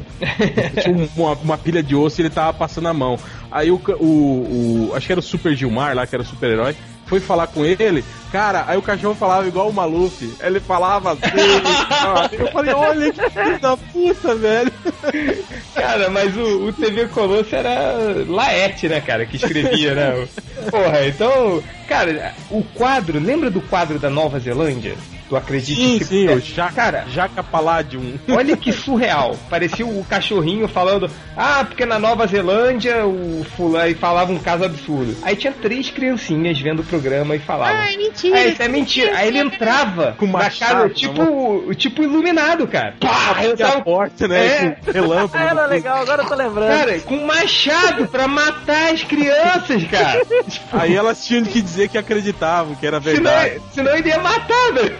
[laughs] uma, uma, pilha de osso e ele tava passando a mão. Aí o, o, Acho que era o Super Gilmar lá, que era o super-herói. Foi falar com ele, cara, aí o cachorro falava igual o Maluf. Ele falava assim. eu falei, olha que filho da puta, velho. Cara, mas o, o TV Colosso era Laerte, né, cara, que escrevia, né? [laughs] Porra, então. Cara, o quadro, lembra do quadro da Nova Zelândia? Tu acredita sim, que sim, o Jaca, cara, Jaca Palladium. [laughs] Olha que surreal. Parecia o cachorrinho falando: "Ah, porque na Nova Zelândia o fulano falava um caso absurdo". Aí tinha três criancinhas vendo o programa e falavam: "Ah, mentira". Aí, isso é mentira. Aí ele entrava com uma cara tipo, tipo iluminado, cara. Pá, entrava a porta, né? É. Relâmpago. Era legal, agora eu tô lembrando. Cara, com machado pra matar as crianças, cara. Aí elas tinham que dizer que acreditavam, que era verdade. Senão, senão ele ia matar, velho.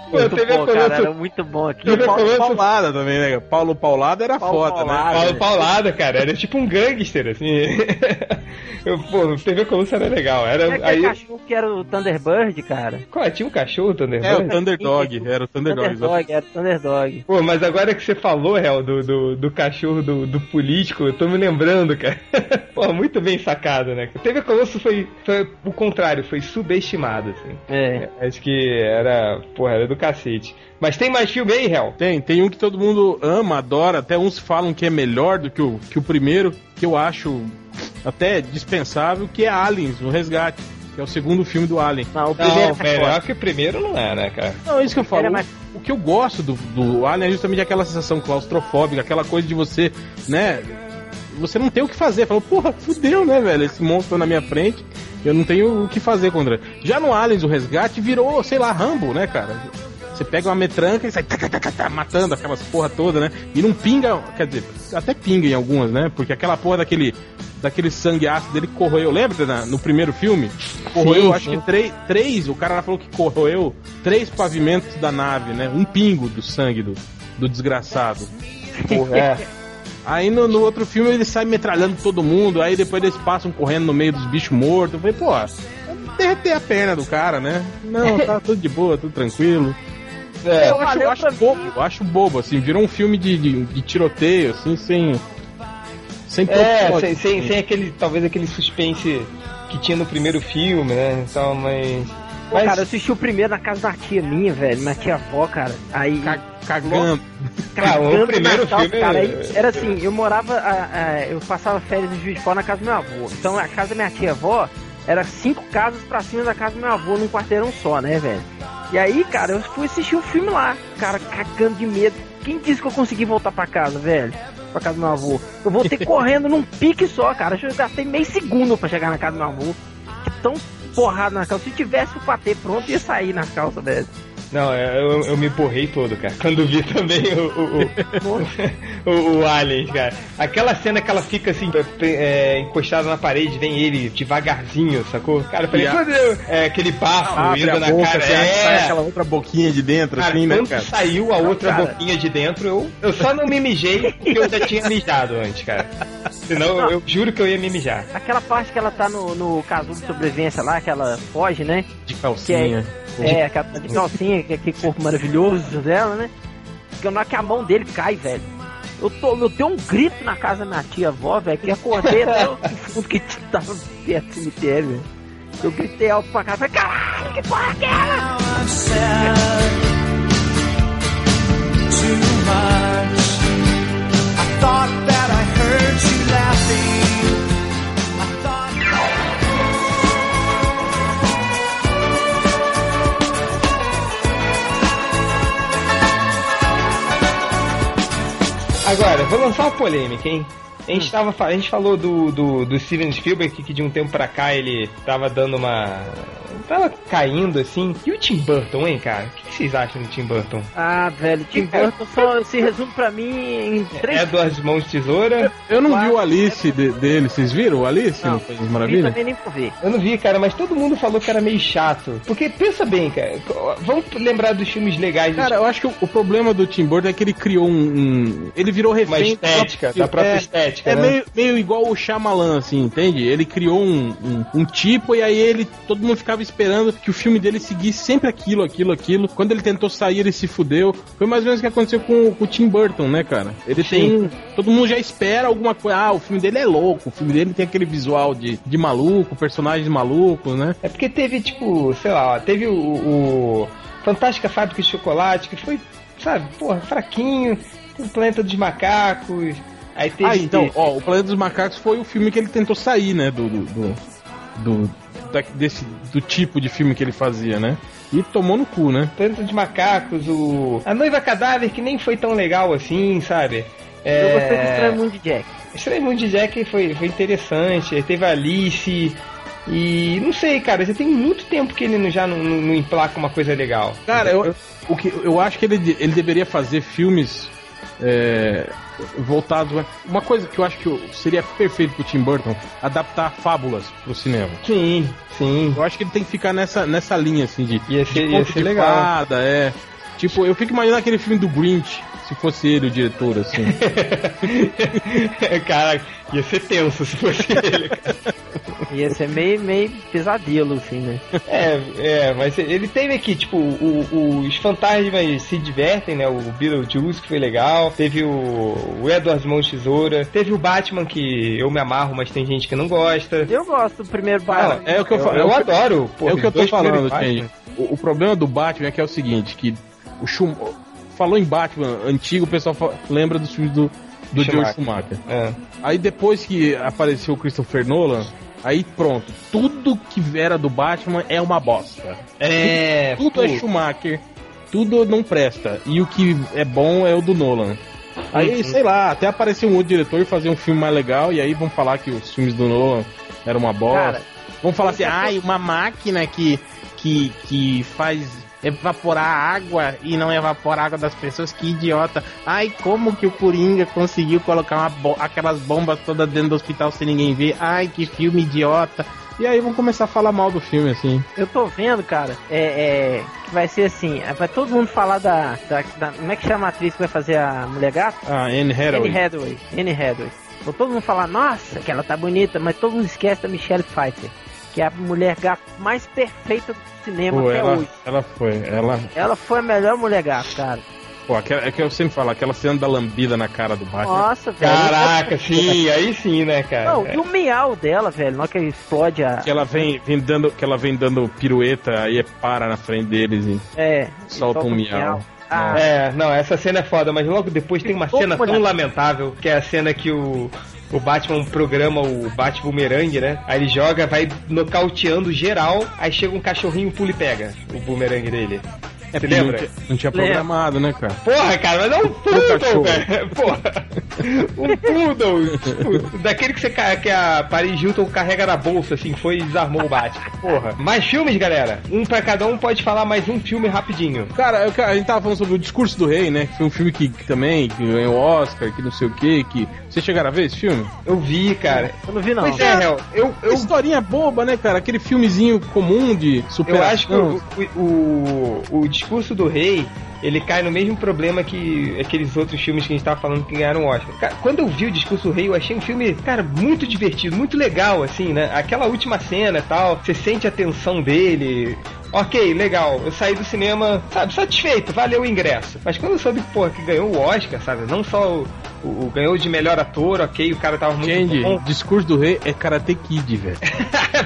Muito TV bom, cara, era muito bom aqui. E Paulo Paulada também, né? Paulo Paulada era Paulo foda, Paulada, né? Paulo Paulada, cara, era tipo um gangster, assim. [laughs] Eu, pô, TV Colosso era legal. Era, Tinha aí... cachorro que era o Thunderbird, cara. Qual? Tinha um cachorro Thunderbird? É, o Thunderdog. Era o Thunderdog. Thunderdog, era o Thunderdog. Pô, mas agora que você falou, Hel, do, do, do cachorro do, do político, eu tô me lembrando, cara. [laughs] pô, muito bem sacado, né? TV Colosso foi, foi o contrário, foi subestimado, assim. É. Acho que era, porra, era do cacete. Mas tem mais filme aí, Hel? Tem, tem um que todo mundo ama, adora, até uns falam que é melhor do que o, que o primeiro, que eu acho até dispensável, que é Aliens, o Resgate. Que é o segundo filme do Alien. Não, o primeiro não, é melhor que o primeiro não é, né, cara? Não, é isso que eu falo. É mais... O que eu gosto do, do Alien é justamente aquela sensação claustrofóbica, aquela coisa de você, né? Você não tem o que fazer. Falou, porra, fudeu, né, velho? Esse monstro na minha frente. Eu não tenho o que fazer contra ele. Já no Aliens, o resgate virou, sei lá, Rambo, né, cara? Você pega uma metranca e sai tá, tá, tá, matando aquelas porra toda, né? E não pinga, quer dizer, até pinga em algumas, né? Porque aquela porra daquele, daquele sangue ácido dele corroeu. Lembra na, no primeiro filme? Corroeu, sim, acho sim. que três, três, o cara falou que corroeu três pavimentos da nave, né? Um pingo do sangue do, do desgraçado. Porra, é. Aí no, no, outro filme ele sai metralhando todo mundo, aí depois eles passam correndo no meio dos bichos mortos. Eu falei, pô, derreter a perna do cara, né? Não, tá tudo de boa, tudo tranquilo. É, eu acho, eu acho bobo, eu acho bobo, assim, virou um filme de, de, de tiroteio, assim, sem. Sem É, sem, sem, assim. sem, aquele, talvez aquele suspense que tinha no primeiro filme, né? Então, mas. Pô, mas... cara, eu assisti o primeiro na casa da tia minha, velho, minha tia avó, cara. Aí. Cagando. [laughs] Cagando ah, o primeiro Natal, filme. Cara, aí, era assim, eu morava. A, a, eu passava férias em Juiz de Fora na casa do meu avô. Então a casa da minha tia avó era cinco casas pra cima da casa do meu avô num quarteirão só, né, velho? E aí, cara, eu fui assistir um filme lá, cara, cagando de medo. Quem disse que eu consegui voltar pra casa, velho? Pra casa do meu avô. Eu voltei [laughs] correndo num pique só, cara. Eu gastei meio segundo pra chegar na casa do meu avô. Tão porrada na calça. Se tivesse o patê pronto, ia sair na calça, velho. Não, é, eu, eu me borrei todo, cara. Quando vi também o, o, o, o, Alien, cara. Aquela cena que ela fica assim, é, encostada na parede, vem ele devagarzinho, sacou? Cara, eu falei, a... é, aquele bafo ah, indo na boca, cara. É... Sai aquela outra boquinha de dentro, cara, assim, né, cara? saiu a outra cara. boquinha de dentro, eu, eu só não me mijei porque eu já tinha mijado antes, cara. Senão não. eu juro que eu ia me mijar. Aquela parte que ela tá no, no casulo de sobrevivência lá, que ela foge, né? De calcinha. É, aquela de calcinha, que aquele corpo maravilhoso dela, né? Porque na que a mão dele cai, velho. Eu, tô, eu dei um grito na casa da minha tia avó, velho, que acordei até o fundo que tava perto do cemitério, velho. Eu gritei alto pra casa, falei, caralho! que porra é too much. I thought that I heard you laughing. Agora, vou lançar uma polêmica, hein? A Hum. gente, tava, fa- a gente falou do, do, do Steven Spielberg que de um tempo pra cá ele tava dando uma. Tava caindo assim. E o Tim Burton, hein, cara? O que, vocês acham do Tim Burton? Ah, velho, Tim [laughs] Burton só se resume pra mim em três Edward Mãos de Tesoura? Eu não vi Quatro, o Alice de- dele, vocês viram o Alice Não, das vi Maravilhas? também nem por ver. Eu não vi, cara, mas todo mundo falou que era meio chato. Porque pensa bem, cara. Vamos lembrar dos filmes legais Cara, eu acho que o, o problema do Tim Burton é que ele criou um. um- ele virou refém Uma estética, da própria é, estética, É né? meio, meio igual o Shyamalan, assim, entende? Ele criou um, um, um tipo e aí ele. Todo mundo ficava esperando que o filme dele seguisse sempre aquilo, aquilo, aquilo. Quando ele tentou sair, ele se fudeu. Foi mais ou menos o que aconteceu com, com o Tim Burton, né, cara? Ele tem. Todo mundo já espera alguma coisa. Ah, o filme dele é louco, o filme dele tem aquele visual de, de maluco, personagens malucos, né? É porque teve, tipo, sei lá, ó, teve o, o Fantástica Fábrica de Chocolate, que foi, sabe, porra, fraquinho. Tem o Planeta dos Macacos. Aí teve. Ah, então, ó, o Planeta dos Macacos foi o filme que ele tentou sair, né? Do. do, do, do- da- desse, do tipo de filme que ele fazia, né? E tomou no cu, né? Planeta dos Macacos, o. A Noiva Cadáver, que nem foi tão legal assim, sabe? É... Eu gostei do Estranho Mundo de Jack. Estranho Mundo de Jack foi, foi interessante. Aí Teve a Alice. E não sei, cara, já tem muito tempo que ele não, já não, não, não emplaca uma coisa legal. Cara, eu, o que, eu acho que ele, ele deveria fazer filmes é, voltados. a- Uma coisa que eu acho que seria perfeito pro Tim Burton, adaptar fábulas pro cinema. Sim, sim. Eu acho que ele tem que ficar nessa, nessa linha, assim, de, Ia ser- de ia conto ser de legal. fada, é. Tipo, eu fico imaginando aquele filme do Grinch, se fosse ele o diretor, assim. [laughs] Caraca, ia ser tenso se fosse ele. Ia ser meio, meio pesadelo, assim, né? É, é, mas ele teve aqui, tipo, o- os fantasmas se divertem, né? O Beetlejuice, que foi legal. Teve o, o Edward Mãos de Tesoura. Teve o Batman, que eu me amarro, mas tem gente que não gosta. Eu gosto do primeiro Batman. é o que eu eu, falo. eu o que- adoro. pô, é o que eu tô falando, Change. O, o problema do Batman é que é o seguinte, que o Schum... falou em Batman antigo, o pessoal lembra dos filmes do, do George Schumacher. Schumacher. É. Aí depois que apareceu o Christopher Nolan, aí pronto, tudo que era do Batman é uma bosta. É, Tudo pô, é Schumacher, tudo não presta. E o que é bom é o do Nolan. Aí, sei lá, até apareceu um outro diretor e fazer um filme mais legal, e aí vão falar que os filmes do Nolan eram uma bosta. Cara, Vamos falar assim, ai, uma máquina que, que, que faz evaporar água e não evapora a água das pessoas, que idiota. Ai, como que o Coringa conseguiu colocar bo- aquelas bombas todas dentro do hospital sem ninguém ver? Ai, que filme idiota. E aí vão começar a falar mal do filme, assim. eu tô vendo, cara, é, é, que vai ser assim, é, vai todo mundo falar da, da, da- Como é que chama a atriz que vai fazer a Mulher Gato? Ah, Anne Anne Hathaway. Hathaway. Anne Hathaway. Vou todo mundo falar, nossa, que ela tá bonita, mas todo mundo esquece da Michelle Pfeiffer, que é a mulher gato mais perfeita do cinema Pô, até ela, hoje. ela foi, ela... Ela foi a melhor mulher gato, cara. Pô, aquela, é que eu sempre falo, aquela cena da lambida na cara do Batman. Nossa, velho. Caraca, sim, aí sim, né, cara? Não, e o miau dela, velho, na hora que explode a. Que ela vem, vem dando, que ela vem dando pirueta, aí para na frente deles e É. e solta um miau. Ah, É, não, essa cena é foda, mas logo depois tem uma cena tão lamentável, que é a cena que o, o Batman programa o Bat-Boomerang, né? Aí ele joga, vai nocauteando geral, aí chega um cachorrinho, pula e pega o boomerang dele. É, Você lembra? Não tinha, não tinha programado, né, cara? Porra, cara, mas é um [laughs] poodle, velho. [laughs] Porra. Um poodle. Tipo, daquele que, você, que a Paris Hilton carrega na bolsa, assim, foi e desarmou o Batman. Porra. Mais filmes, galera? Um pra cada um pode falar mais um filme rapidinho. Cara, eu- a gente tava falando sobre o Discurso do Rei, né? Que foi um filme que, que também que ganhou Oscar, que não sei o que, que... Vocês chegaram a ver esse filme? Eu vi, cara. eu não vi não. Pois é, Hel, eu, eu Historinha boba, né, cara? Aquele filmezinho comum de Eu superação. acho que o, o, o, o discurso do rei, ele cai no mesmo problema que aqueles outros filmes que a gente tava falando que ganharam Oscar. Cara, quando eu vi o discurso do rei, eu achei um filme, cara, muito divertido, muito legal, assim, né? Aquela última cena e tal, você sente a tensão dele. Ok, legal. Eu saí do cinema, sabe, satisfeito, valeu o ingresso. Mas quando eu soube, porra, que ganhou o Oscar, sabe? Não só o, o, o ganhou de melhor ator, ok, o cara tava muito Change, bom. [laughs] discurso do rei é Karate Kid, velho.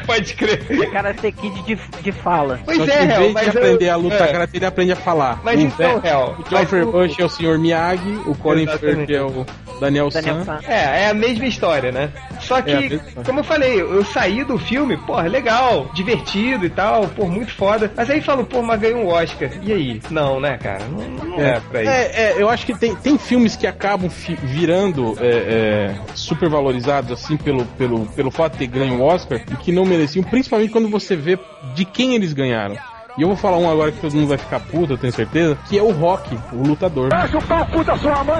Pode crer. É Karate Kid de, de fala. Pois Só que é, em Hel, vez mas de aprender eu- a lutar é. karate, ele aprende a falar. Mas o então, Hel, O o- Bush é o Sr. Miyagi, o Colin. Firth é o Daniel, Daniel San. San. É, é a mesma história, né? Só que, É mesma história. como eu falei, eu saí do filme, porra, legal, divertido e tal, pô, muito foda. Mas aí falo, pô, mas ganhou um Oscar. E aí? Não, né, cara? Não, não é, pra isso. É, é, eu acho que tem, tem filmes que acabam fi- virando é, é, super valorizados assim pelo, pelo, pelo fato de ter ganho o Oscar e que não mereciam, principalmente quando você vê de quem eles ganharam. E eu vou falar um agora que todo mundo vai ficar puto, eu tenho certeza, que é o Rock, o lutador.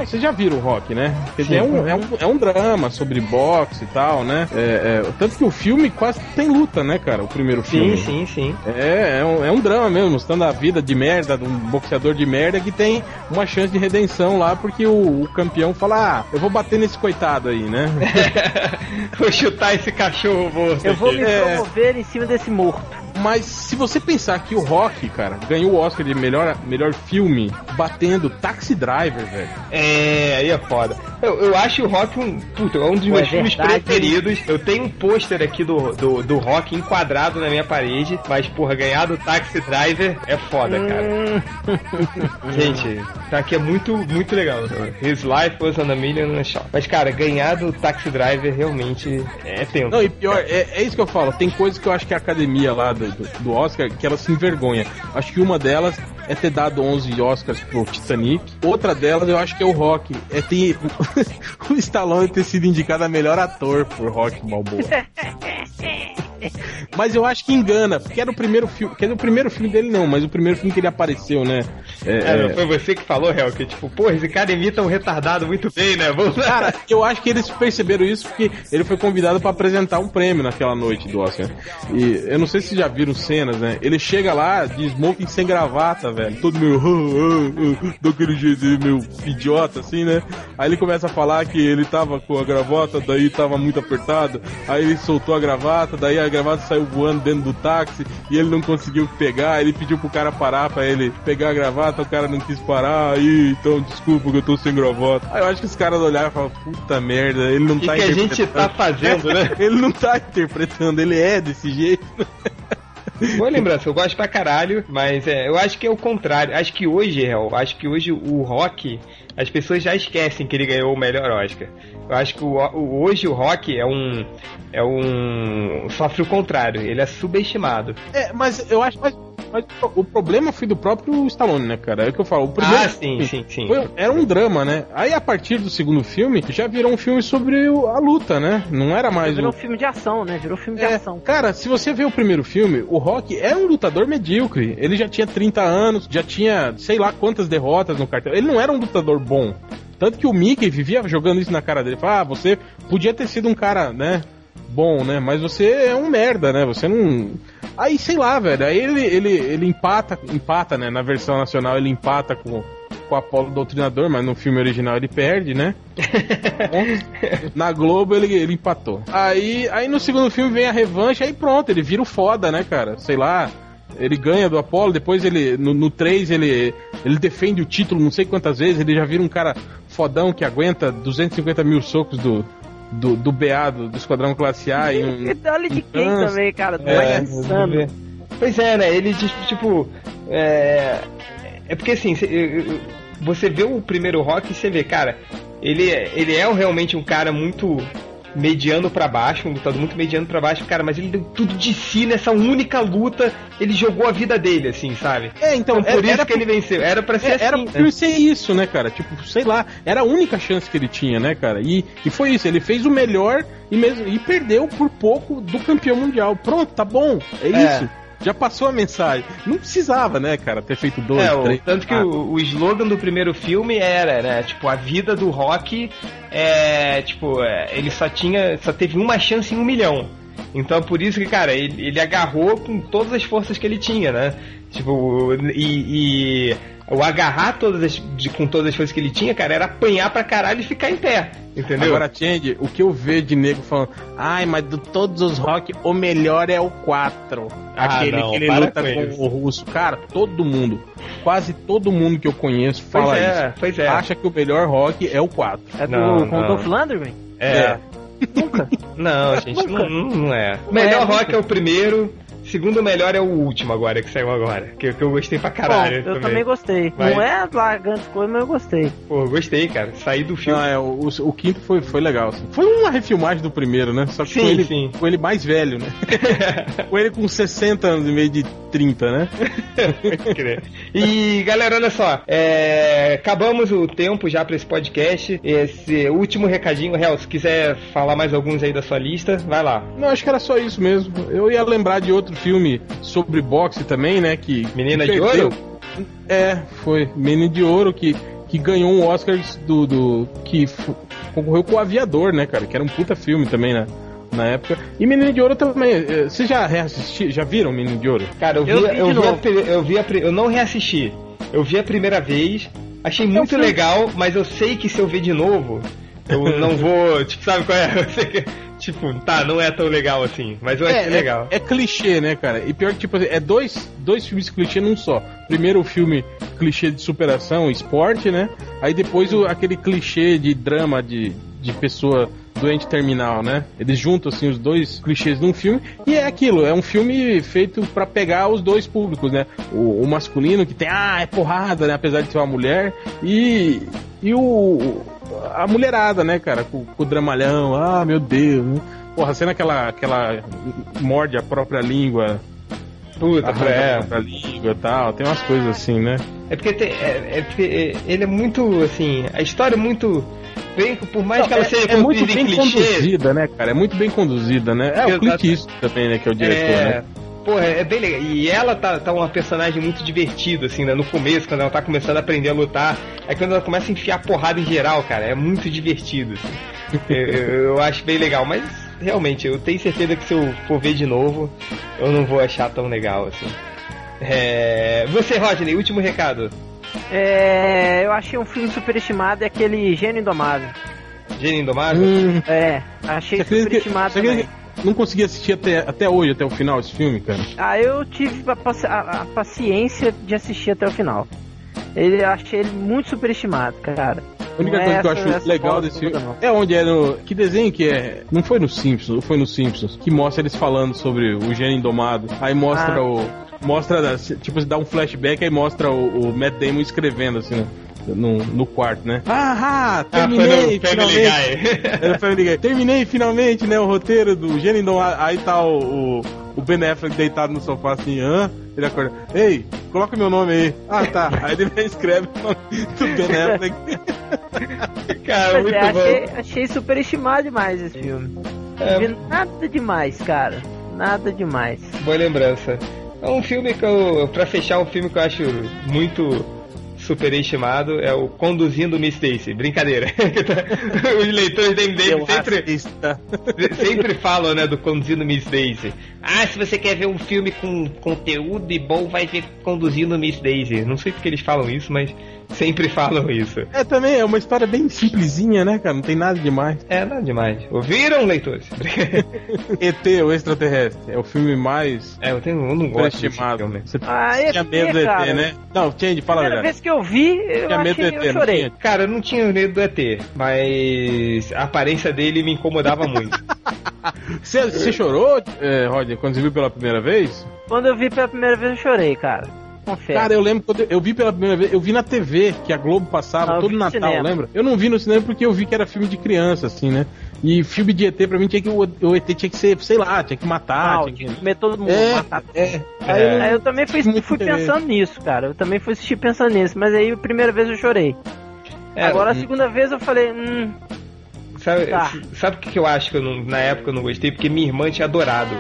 Vocês já viram o Rock, né? Quer dizer, é um, é, um, é um drama sobre boxe e tal, né? É, é, tanto que o filme quase tem luta, né, cara? O primeiro filme. Sim, sim, sim. É, é um, é um drama mesmo, mostrando a vida de merda de um boxeador de merda que tem uma chance de redenção lá, porque o, o campeão fala: Ah, eu vou bater nesse coitado aí, né? [laughs] Vou chutar esse cachorro. Eu vou me É. promover em cima desse morto. Mas se você pensar que o Rock, cara, ganhou o Oscar de melhor, melhor filme batendo Taxi Driver, velho. É, aí é foda. Eu, eu acho o Rock um. Puta, é um dos Pô, meus é filmes verdade, preferidos. Eu tenho um pôster aqui do, do, do Rock enquadrado na minha parede, mas, porra, ganhar do Taxi Driver é foda, cara. [laughs] Gente, tá aqui é muito, muito legal. His life was on a million shot. Mas, cara, ganhar do Taxi Driver realmente é tenso. Não, e pior, é, é isso que eu falo. Tem coisas que eu acho que a academia lá do, do, do Oscar que ela se envergonha. Acho que uma delas é ter dado 11 Oscars pro Titanic. Outra delas eu acho que é o Rock. É ter [laughs] o Stallone ter sido indicado a melhor ator por Rock Balboa. [laughs] [laughs] Mas eu acho que engana, porque era o primeiro filme. Quer dizer, o primeiro filme dele não, mas o primeiro filme que ele apareceu, né? É, É, é, foi você que falou, Hel, que tipo, pô, esse cara imita um retardado muito bem, né? Vamos. Cara, eu acho que eles perceberam isso porque ele foi convidado pra apresentar um prêmio naquela noite do Oscar. E eu não sei se já viram cenas, né? Ele chega lá de smoking sem gravata, velho. Todo. "Ah, ah, ah", daquele jeito meio idiota, assim, né? Aí ele começa a falar que ele tava com a gravata, daí tava muito apertado. Aí ele soltou a gravata, daí a gravata saiu voando dentro do táxi e ele não conseguiu pegar. Ele pediu pro cara parar pra ele pegar a gravata, o cara não quis parar. Aí, então desculpa que eu tô sem gravata. Aí eu acho que os caras olharam e falaram: puta merda, ele não O que, tá que a gente interpretando." tá fazendo, né? [laughs] Ele não tá interpretando, ele é desse jeito. [laughs] Boa lembrança, eu gosto pra caralho, mas é, eu acho que é o contrário. Acho que hoje, Hel, acho que hoje o Rock, as pessoas já esquecem que ele ganhou o melhor Oscar. Eu acho que o, o- hoje o Rock é um. É um. sofre o contrário, ele é subestimado. É, mas eu acho. Mas, mas o problema foi do próprio Stallone, né, cara? É o que eu falo. O primeiro Ah, sim, filme sim, sim. foi- era um drama, né? Aí a partir do segundo filme já virou um filme sobre o- a luta, né? Não era mais Virou o. filme de ação, né? Virou filme de É, ação. cara, se você vê o primeiro filme, o Rock é um lutador medíocre. Ele já tinha 30 anos, já tinha sei lá quantas derrotas no cartel. Ele não era um lutador bom. Tanto que o Mickey vivia jogando isso na cara dele. Falava, ah, você podia ter sido um cara, né? Bom, né? Mas você é um merda, né? Você não. Aí, sei lá, velho. Aí ele, ele, ele empata, empata, né? Na versão nacional ele empata com, com o Apolo Doutrinador, mas no filme original ele perde, né? [laughs] Na Globo ele, ele empatou. Aí, aí no segundo filme vem a revanche, aí pronto, ele vira o foda, né, cara? Sei lá. Ele ganha do Apollo, depois ele. No, no 3 ele, ele defende o título não sei quantas vezes, ele já vira um cara fodão que aguenta 250 mil socos do, do, do BA, do, do Esquadrão Classe A e um. Olha de quem também, cara. Do é, é. Pois é, né? Ele, tipo, tipo, é, é porque assim, você vê o primeiro rock e você vê, cara, ele, é- ele é realmente um cara muito mediano pra baixo, um lutador muito mediano pra baixo, cara, mas ele deu tudo de si nessa única luta, ele jogou a vida dele, assim, sabe? É, então, Então, por era- isso que ele venceu. Era pra ser É, era assim. por ser isso, né, cara? Tipo, sei lá, era a única chance que ele tinha, né, cara? E, e foi isso, ele fez o melhor e, mesmo, e perdeu por pouco do campeão mundial. Pronto, tá bom, é, É. isso. Já passou a mensagem. Não precisava, né, cara, ter feito dois, É, o- três. tanto que o, o slogan do primeiro filme era, né, tipo, a vida do Rock é, tipo, é, ele só tinha, só teve uma chance em um milhão. Então por isso que, cara, ele, ele agarrou com todas as forças que ele tinha, né? Tipo, e, e o agarrar todas as, de, com todas as coisas que ele tinha, cara, era apanhar pra caralho e ficar em pé. Entendeu? Agora, Change, o que eu vejo de nego falando, ai, mas de todos os rock, o melhor é o 4. Ah, Aquele não, que ele luta com com, o russo. Cara, todo mundo, quase todo mundo que eu conheço pois fala é, isso. pois é. Acha que o melhor rock é o 4. É do. Dolph Lundgren? É. Nunca. [laughs] Não, gente, não, não é. O melhor é, rock é o primeiro, segundo melhor é o último agora, que saiu agora. Que, que eu gostei pra caralho. Bom, eu também gostei. Vai. Não é lá grandes coisas, mas eu gostei. Pô, eu gostei, cara. Saí do filme. Não, é, o, o- o quinto foi, foi legal. assim. Foi uma refilmagem do primeiro, né? Só que Sim, com, ele, sim. com ele mais velho, né? [laughs] com ele com 60 anos em vez de 30, né? E galera, olha só, é, acabamos o tempo já pra esse podcast. Esse último recadinho, Real, se quiser falar mais alguns aí da sua lista, vai lá. Não, acho que era só isso mesmo. Eu ia lembrar de outro filme sobre boxe também, né? Que Menina que de perdeu. Ouro? É, foi Menina de Ouro que, que ganhou um Oscar do, do que concorreu com o Aviador, né, cara? Que era um puta filme também, né? Na época. E Menino de Ouro também. eh, Vocês já reassistiram? Já viram Menino de Ouro? Cara, eu vi, Eu eu vi vi, de a, eu vi a eu não reassisti. Eu vi a primeira vez, achei muito filme- legal, mas eu sei que se eu ver de novo, eu [laughs] não vou, tipo, sabe qual é? [laughs] Tipo, tá, não é tão legal assim, mas eu achei legal. É, clichê, né, cara? E pior que, tipo assim, é dois, dois filmes clichê num só. Primeiro o filme clichê de superação, esporte, né? Aí depois o, aquele clichê de drama de, de pessoa doente terminal, né? Eles juntam, assim, os dois clichês num filme. E é aquilo, é um filme feito pra pegar os dois públicos, né? O, o masculino que tem, ah, é porrada, né? Apesar de ser uma mulher. E, e o... A mulherada, né, cara? Com, com o dramalhão, ah, meu Deus, né? Porra, sendo aquela, aquela morde a própria língua, Puta, arranca a é. língua e tal, tem umas coisas assim, né? É porque, tem- é, é porque é, ele é muito, assim, a história é muito. Bem, por mais que ela seja é, é muito bem clichê, conduzida, né, cara? É muito bem conduzida, né? É o Exato. Clint Eastwood também, né, que é o diretor, É, né? porra, é bem legal. E ela tá, tá uma personagem muito divertida, assim, né? No começo, quando ela tá começando a aprender a lutar. Aí quando ela começa a enfiar porrada em geral, cara, é muito divertido, assim. [laughs] eu, eu- eu acho bem legal, mas realmente, eu tenho certeza que se eu for ver de novo, eu não vou achar tão legal, assim. É... Você, Rodney, último recado. É, eu achei um filme superestimado, é aquele Gênio Indomável. Gênio Indomável? Hum, É, achei você que, superestimado você acredita também. que não consegui assistir até, até hoje, até o final, esse filme, cara? Ah, eu tive a, paci- a- a paciência de assistir até o final. Ele achei ele muito superestimado, cara. A única coisa é que eu acho legal desse filme toda, não. é onde é no. Que desenho que é? Não foi no Simpsons, foi no Simpsons, que mostra eles falando sobre o gênio indomado. Aí mostra Ah. o. Mostra, tipo, dá um flashback aí mostra o, o Matt Damon escrevendo assim, né? No, no quarto, né? Ah, Ah, terminei, Family finalmente. [laughs] Era Family Guy. Terminei finalmente, né? O roteiro do Gênio Indomado. Aí tá o, o, o Ben Affleck deitado no sofá assim, hã? Ele acorda. Ei, coloca meu nome aí. Ah, tá. Aí ele escreve o nome do Ben Affleck. [laughs] Cara, Pois muito é, bom. achei, achei superestimado demais esse filme. É. Não vi nada demais, cara. Nada demais. Boa lembrança. É um filme que eu. Pra fechar, um filme que eu acho muito superestimado é o Conduzindo Miss Daisy. Brincadeira. [laughs] [laughs] Os leitores da MDM sempre, racista. [laughs] sempre falam, né, do Conduzindo Miss Daisy. Ah, se você quer ver um filme com conteúdo e bom, vai ver Conduzindo Miss Daisy. Não sei porque eles falam isso, mas sempre falam isso. É, também é uma história bem simplesinha, né, cara? Não tem nada demais. É, nada demais. Ouviram, leitores? [laughs] ET, o extraterrestre, é o filme mais é, eu, tenho, eu não gosto desse filme. Você Ah, ET, tinha medo do ET, cara. né? Não, Change, fala a Primeira verdade. vez que eu vi, eu, Tinha medo achei, do eu ET, não chorei. tinha? Cara, eu não tinha medo do ET, mas a aparência dele me incomodava muito. [laughs] Você, você chorou, é, Roger, quando você viu pela primeira vez? Quando eu vi pela primeira vez, eu chorei, cara. Confesso. Cara, eu lembro quando eu, eu vi pela primeira vez, eu vi na TV, que a Globo passava Ah, todo Natal, cinema. lembra? Eu não vi no cinema porque eu vi que era filme de criança, assim, né? E filme de ET, pra mim, tinha que, o, o ET tinha que ser, sei lá, tinha que matar, Não, tinha tinha que... comer todo mundo, É, matar é. Aí eu- Aí eu também fui, fui pensando nisso, cara. Eu também fui assistir pensando nisso, mas aí a primeira vez eu chorei. É, Agora a hum. segunda vez eu falei, hum, Sabe, Tá. sabe o que que eu acho que eu não- na época eu não gostei? Porque minha irmã tinha adorado.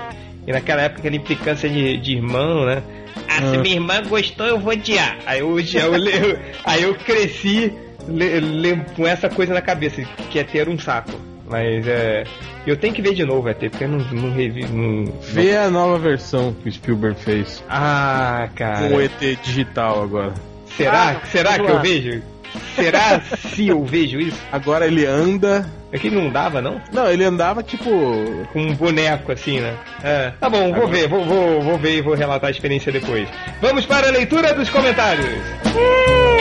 E naquela época, aquela implicância de, de irmão, né? Ah, se Ah. minha irmã gostou, eu vou odiar. Aí eu, odiar, eu, le- aí eu cresci le- le- com essa coisa na cabeça, que é ter um saco. Mas é. Eu tenho que ver de novo, ET, porque eu não, não revi. Não, Vê a nova versão que o Spielberg fez. Ah, cara. Com o ET digital agora. Será? Ah, Será que eu vejo? Será se eu vejo isso? Agora ele anda. É que não dava, não? Não, ele andava tipo. Com um boneco assim, né? É. Tá bom, vou ver, vou, vou, vou ver e vou relatar a experiência depois. Vamos para a leitura dos comentários. Vamos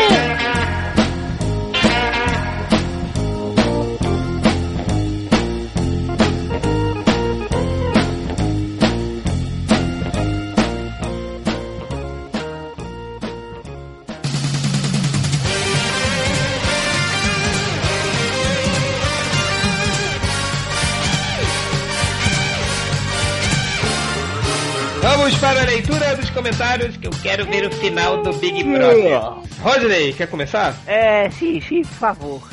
comentários que eu quero ver o final do Big Brother. Rodney, quer começar? É, sim, sim, por favor.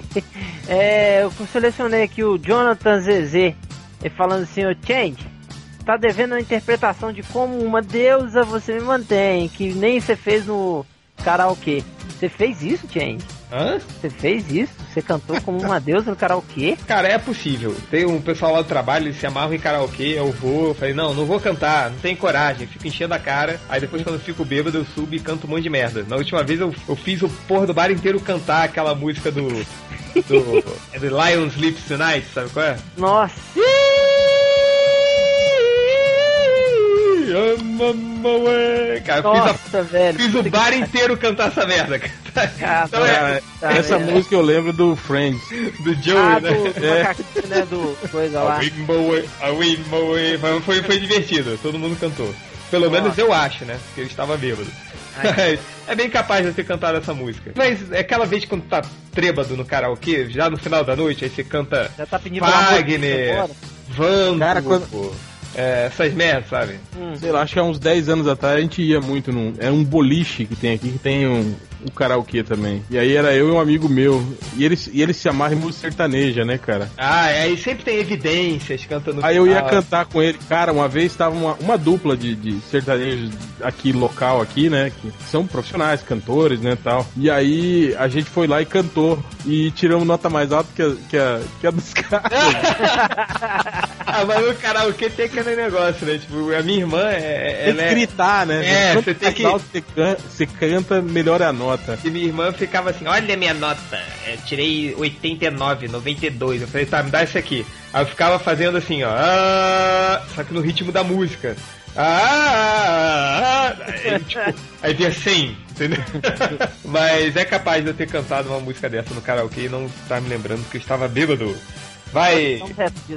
[laughs] é, eu selecionei aqui o Jonathan Zezé, falando assim, ô Change, tá devendo uma interpretação de como uma deusa você me mantém, que nem você fez no karaokê. Você fez isso, Change? Hã? Você fez isso? Você cantou como uma deusa no karaokê? Cara, é possível. Tem um pessoal lá do trabalho, eles se amarram em karaokê, eu vou, eu falei, não, não vou cantar, não tenho coragem, fico enchendo a cara. Aí depois quando eu fico bêbado, eu subo e canto um monte de merda. Na última vez eu, eu fiz o porra do bar inteiro cantar aquela música do. do. [laughs] é do Lion Sleeps Tonight, sabe qual é? Nossa, Cara, eu fiz, a- nossa, velho. fiz o bar inteiro cantar essa merda, cara. Então é, tá Essa vendo? música eu lembro do Friends. do Joey, Ah, né? do, do macaquinho, né? Do coisa A lá. A Way. Foi, foi, divertido, todo mundo cantou. Pelo menos eu acho, né? Porque eu estava bêbado. [laughs] é bem capaz de eu ter cantado essa música. Mas é aquela vez quando tá trêbado no karaokê, já no final da noite, aí você canta Já tá pedindo Wagner? Vando, Cara, quando- é, essas merdas, sabe? Sei lá, acho que há uns 10 anos atrás a gente ia muito num. Era um boliche que tem aqui, que tem um, um karaokê também. E aí era eu e um amigo meu. E ele, e ele se amarra em música sertaneja, né, cara? Ah, é, aí sempre tem evidências cantando. Aí eu ia cantar com ele. Cara, uma vez estava uma, uma dupla de, de sertanejos aqui, local aqui, né? Que são profissionais, cantores, né, tal. E aí a gente foi lá e cantou. E tiramos nota mais alta que a, que a, que a dos [laughs] caras. [laughs] ah, mas no karaokê tem aquele negócio, né? Tipo, a minha irmã é. Tem Ela que é... gritar, né? É, você tem mais que- você can- você canta, melhor é a nota. E minha irmã ficava assim, olha a minha nota, é, tirei 89, 92. Eu falei, tá, me dá esse aqui. Aí eu ficava fazendo assim, ó, ah, só que no ritmo da música. Ah, ah, ah. Aí, tipo, aí vinha 100, entendeu? [laughs] Mas é capaz de eu ter cantado uma música dessa no karaokê e não estar me lembrando que eu estava bêbado. Vai.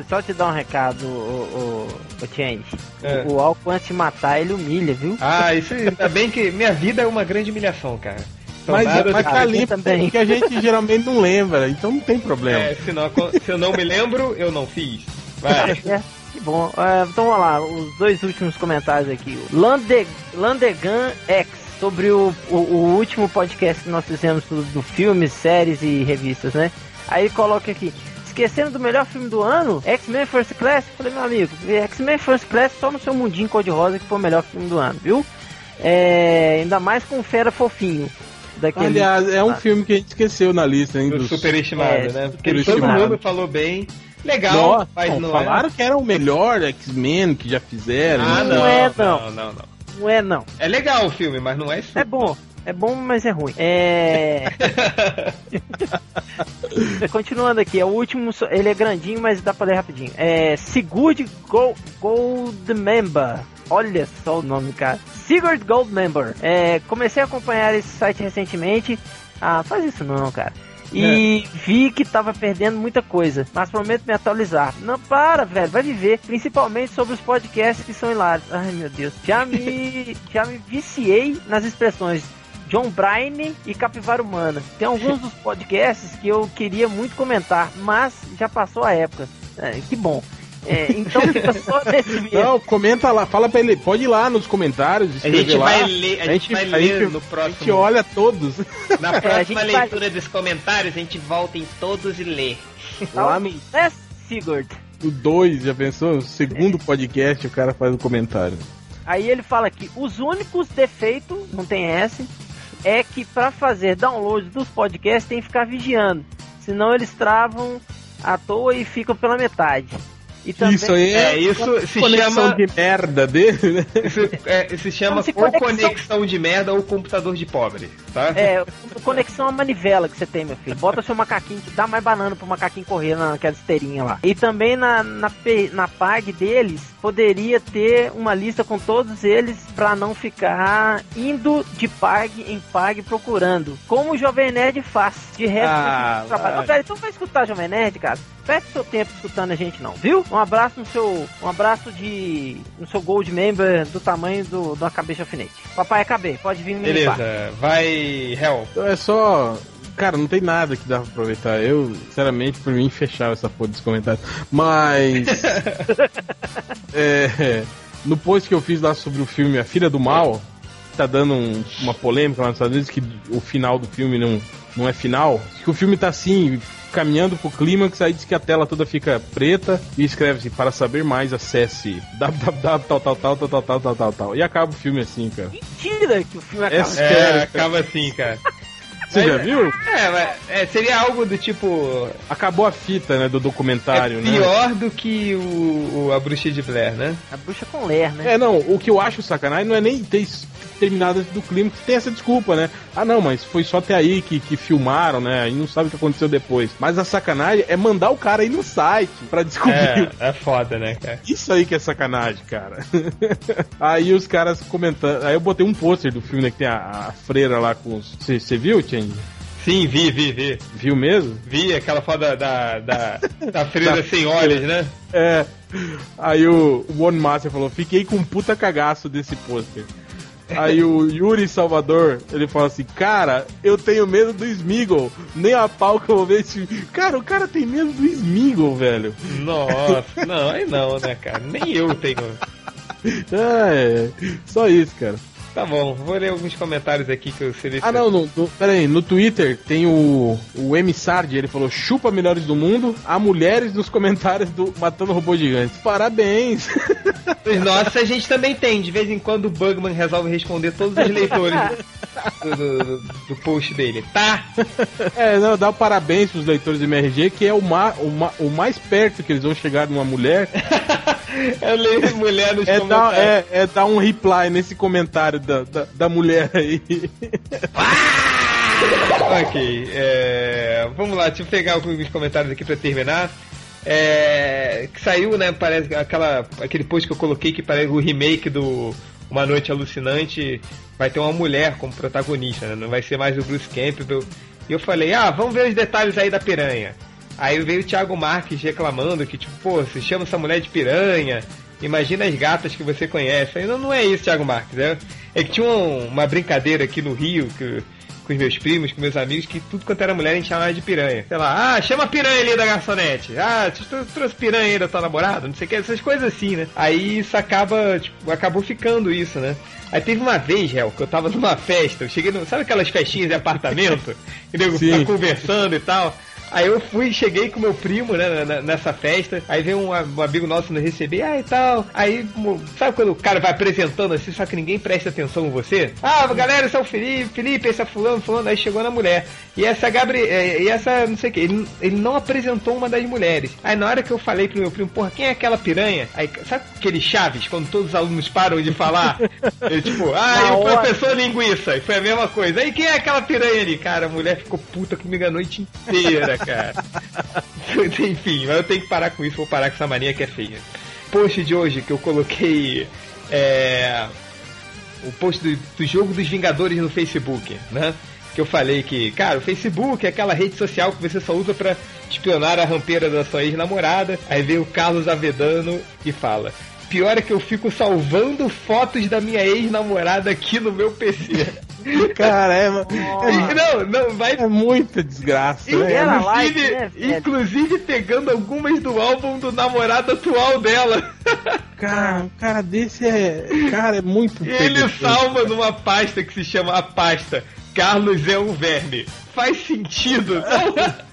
Só, te dar um recado, o, o, o Change. É. O, álcool antes de matar, ele humilha, viu? Ah, isso ainda bem que minha vida é uma grande humilhação, cara. Mas, mas de- tá limpo também. porque a gente geralmente não lembra, então não tem problema. É, se, não, se eu não me lembro, eu não fiz. Vai. [laughs] É, que bom. É, então vamos lá, os dois últimos comentários aqui. Lande, Landegan X, sobre o, o, o último podcast que nós fizemos do, do filmes, séries e revistas, né? Aí coloca aqui. Esquecendo do melhor filme do ano, X-Men First Class. Falei, meu amigo, X-Men First Class só no seu mundinho cor-de-rosa que foi o melhor filme do ano, viu? É, ainda mais com o Fera Fofinho. Daquele... Aliás, é um Ah. filme que a gente esqueceu na lista, hein? Do dos- superestimado, É, né? Porque superestimado. todo mundo falou bem. Legal, Nossa, mas não, não falaram é. que era o melhor X-Men que já fizeram. Ah, né? não, Não é, não, não. não, não. Não é, não. É legal o filme, mas não é isso. É bom. É bom, mas é ruim. É. [laughs] Continuando aqui, é o último. Ele é grandinho, mas dá pra ler rapidinho. É. Sigurd Go Goldmember. Olha só o nome, cara. Sigurd Goldmember. É, comecei a acompanhar esse site recentemente. Ah, faz isso não, cara. E vi que tava perdendo muita coisa, mas prometo me atualizar. Não, para, velho, vai viver. Principalmente sobre os podcasts que são hilários. Ai, meu Deus. Já me, [laughs] já me viciei nas expressões John Bryan e Capivara Humana. Tem alguns [laughs] dos podcasts que eu queria muito comentar, mas já passou a época. É, que bom. É, então [laughs] fica só nesse mesmo. Não, comenta lá, fala pra ele, pode ir lá nos comentários, A gente lá. vai ler, a gente vai a ler gente- no A gente próximo. olha todos. [laughs] Na a próxima vai- leitura dos comentários, a gente volta em todos e lê. lá no, É, Sigurd. no 2, já pensou? No segundo podcast o cara faz um comentário. Aí ele fala que os únicos defeitos, não tem S, é que para fazer download dos podcasts tem que ficar vigiando. Senão eles travam à toa e ficam pela metade. E também, Isso aí é, É, isso se conexão chama. de merda dele, né? Isso, é, se chama Como se ou conexão- conexão de merda ou computador de pobre, tá? É, conexão à manivela que você tem, meu filho. Bota seu macaquinho, dá mais banana pro macaquinho correr naquela esteirinha lá. E também na, na, na PAG deles, poderia ter uma lista com todos eles pra não ficar indo de PAG em PAG procurando. Como o Jovem Nerd faz. De resto, Ah. Ô, velho, então vai escutar Jovem Nerd, cara. Perde seu tempo escutando a gente não, viu? Um abraço no seu. Um abraço de. no seu Gold Member do tamanho do, da cabeça alfinete. Papai acabei, pode vir me limpar. Beleza, vai, Hell. Então é só. Cara, não tem nada que dá pra aproveitar. Eu, sinceramente, por mim, fechava essa porra dos comentários. Mas. [laughs] é, no post que eu fiz lá sobre o filme A Filha do Mal, tá dando um- uma polêmica lá nos Estados Unidos que o final do filme não, não é final. Que o filme tá assim, caminhando pro clímax, aí diz que a tela toda fica preta e escreve assim: para saber mais, acesse www tal tal tal tal tal tal tal tal tal. E acaba o filme assim, cara. Mentira que o filme acaba. É É, sério, acaba assim, cara. Você já viu? É, mas é, seria algo do tipo. Acabou a fita, né, do documentário, é né? pior do que o, o- a bruxa de Blair, né? A bruxa com ler, né? É, não, o que eu acho sacanagem não é nem ter antes do clima, que tem essa desculpa, né? Ah, não, mas foi só até aí que, que filmaram, né? E não sabe o que aconteceu depois. Mas a sacanagem é mandar o cara ir no site pra descobrir. É, é foda, né, cara? Isso aí que é sacanagem, cara. [laughs] aí os caras comentando. Aí eu botei um pôster do filme, né? Que tem a, a freira lá com os. Você viu, Change? Sim, vi, vi, vi. Viu mesmo? Vi aquela foda da, da, da freira [laughs] sem olhos, né? É. Aí o, o One Master falou: fiquei com um puta cagaço desse pôster. Aí o Yuri Salvador, ele fala assim, cara, eu tenho medo do Smeagol, nem a pau que eu vou ver esse. Cara, o cara tem medo do Smeagol, velho. Nossa, não, aí não, né, cara? Nem eu tenho. [laughs] É, só isso, cara. Tá bom, vou ler alguns comentários aqui que eu selecionei. Ah, não, no, no, pera aí, no Twitter tem o, o M. Sardi, ele falou, chupa melhores do mundo, há mulheres nos comentários do Matando Robô Gigantes. Parabéns! [laughs] Nossa, a gente também tem. De vez em quando o Bugman resolve responder todos os leitores do, do- do- post dele. Tá? É, não, dá o parabéns pros leitores do MRG, que é o, ma, o, ma- o mais perto que eles vão chegar de uma mulher, [laughs] Eu leio mulher nos é dar, comentários. é, é dar um reply nesse comentário da, da, da mulher aí. Ok, é, vamos lá, deixa eu pegar alguns comentários aqui pra terminar. É, que saiu, né? Parece aquela, aquele post que eu coloquei que parece o remake do Uma Noite Alucinante. Vai ter uma mulher como protagonista, né? Não vai ser mais o Bruce Campbell. E eu falei, ah, vamos ver os detalhes aí da piranha. Aí veio o Thiago Marques reclamando que, tipo, pô, você chama essa mulher de piranha. Imagina as gatas que você conhece. Aí não, não é isso, Thiago Marques. É, é que tinha um- uma brincadeira aqui no Rio que com os meus primos, com meus amigos, que tudo quanto era mulher a gente chamava de piranha. Sei lá, ah, chama a piranha ali da garçonete. Ah, tu tu trouxe piranha aí da tua namorada, não sei o que, essas coisas assim, né? Aí isso acaba, tipo, acabou ficando isso, né? Aí teve uma vez, Hel, que eu tava numa festa, eu cheguei no. Sabe aquelas festinhas de apartamento? [laughs] que nego Sim. tá conversando e tal? Aí eu fui, cheguei com meu primo, né, na- nessa festa. Aí veio um, um amigo nosso nos receber, ah, e tal. Aí, sabe quando o cara vai apresentando assim, só que ninguém presta atenção em você? Ah, galera, esse é o Felipe, Felipe, esse é fulano, fulano. Aí chegou na mulher. E essa Gabriel, e essa, não sei o que, ele, ele não apresentou uma das mulheres. Aí na hora que eu falei pro meu primo, porra, quem é aquela piranha? Aí, sabe aquele Chaves, quando todos os alunos param de falar? [laughs] Ele tipo, ah, o professor linguiça. E foi a mesma coisa. Aí quem é aquela piranha ali? Cara, a mulher ficou puta comigo a noite inteira, cara. [laughs] Enfim, mas eu tenho que parar com isso, vou parar com essa mania que é feia. Post de hoje que eu coloquei é. O post do, do jogo dos Vingadores no Facebook, né? Que eu falei que, cara, o Facebook é aquela rede social que você só usa pra espionar a rampeira da sua ex-namorada. Aí veio o Carlos Avedano e fala: Pior é que eu fico salvando fotos da minha ex-namorada aqui no meu PC. [laughs] Cara, é, E não, não, vai é, é muita desgraça, E né? Inclusive, like, né, inclusive pegando algumas do álbum do namorado atual dela. [laughs] Cara, um cara desse é. Cara, é muito ele salva numa pasta que se chama a pasta Carlos é um verme. Faz sentido? [laughs]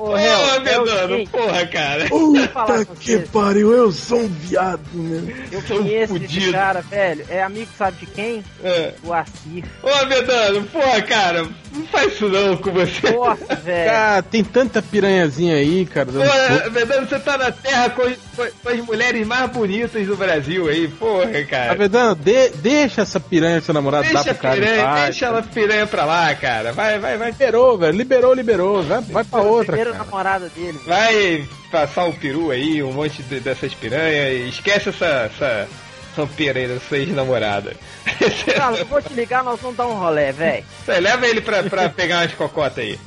Ô, Ô, Hel, é o Avedano, seguinte, porra, cara. Puta com que pariu, eu sou um viado, né? Eu sou conheço esse cara, velho. É amigo, sabe de quem? É. O Assir. Ô, Avedano, porra, cara. Não faz isso não com você. Nossa, velho. Cara, tem tanta piranhazinha aí, cara. Pô, Vedano, você tá na terra com as mulheres mais bonitas do Brasil aí, porra, Tá cara. Vedano, de- deixa essa piranha seu namorado dar Deixa pro cara. piranha, paz, deixa ela piranha pra lá, cara. Vai, vai, vai. Liberou, velho. Liberou, liberou. Vai, vai pra outra. Primeiro Cara. namorada dele. Vai passar o peru aí, um monte de- dessas piranhas. Esquece essa, essa rampeira aí da sua ex-namorada. Carlos, eu vou te ligar, nós vamos dar um rolé, velho. Leva ele pra, pra pegar umas cocotas aí.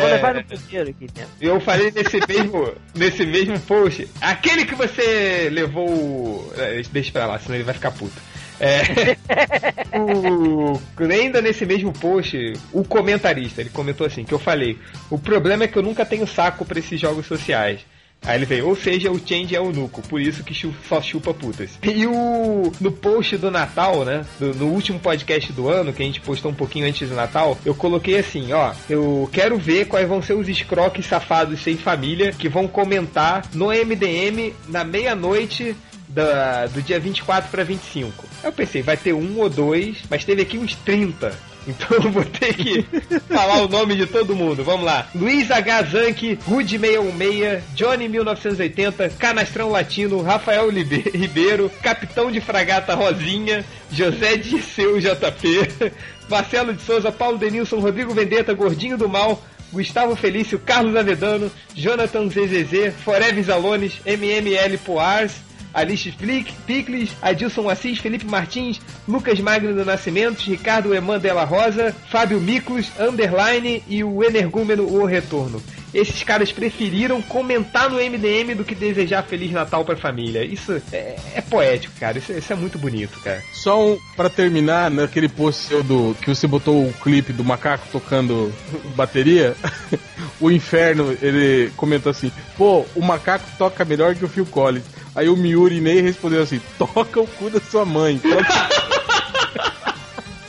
Vou É, levar no primeiro aqui dentro. Eu falei nesse mesmo, nesse mesmo post. Aquele que você levou. o- é, Deixa pra lá, senão ele vai ficar puto. É, [laughs] o- ainda nesse mesmo post, o comentarista, ele comentou assim, que eu falei, o problema é que eu nunca tenho saco pra esses jogos sociais. Aí ele veio, ou seja, o Change é o nuco, por isso que chu- só chupa putas. E o no post do Natal, né? do- no último podcast do ano, que a gente postou um pouquinho antes do Natal, eu coloquei assim, ó, eu quero ver quais vão ser os escroques safados sem família que vão comentar no MDM na meia-noite da, do dia 24 para 25. Aí eu pensei, vai ter um ou dois, mas teve aqui uns 30. Então eu vou ter que falar o nome de todo mundo. Vamos lá. Luiz H. Zanck, Rude 616, Johnny 1980, Canastrão Latino, Rafael Ribeiro, Capitão de Fragata Rosinha, José Disseu JP, Marcelo de Souza, Paulo Denilson, Rodrigo Vendetta, Gordinho do Mal, Gustavo Felício, Carlos Avedano, Jonathan ZZZ, Forever Zalones, MML Poars, Alice Flick, Picles, Adilson Assis, Felipe Martins, Lucas Magno do Nascimento, Ricardo Eman Della Rosa, Fábio Miklos, Underline e o Energúmeno O Retorno. Esses caras preferiram comentar no MDM do que desejar Feliz Natal pra família. Isso é, é poético, cara. Isso, isso é muito bonito, cara. Só um, pra terminar, naquele post seu do, que você botou o clipe do macaco tocando bateria, [laughs] o Inferno, ele comentou assim, pô, o macaco toca melhor que o Phil Collins. Aí o Miuri Ney respondeu assim, toca o cu da sua mãe. Toca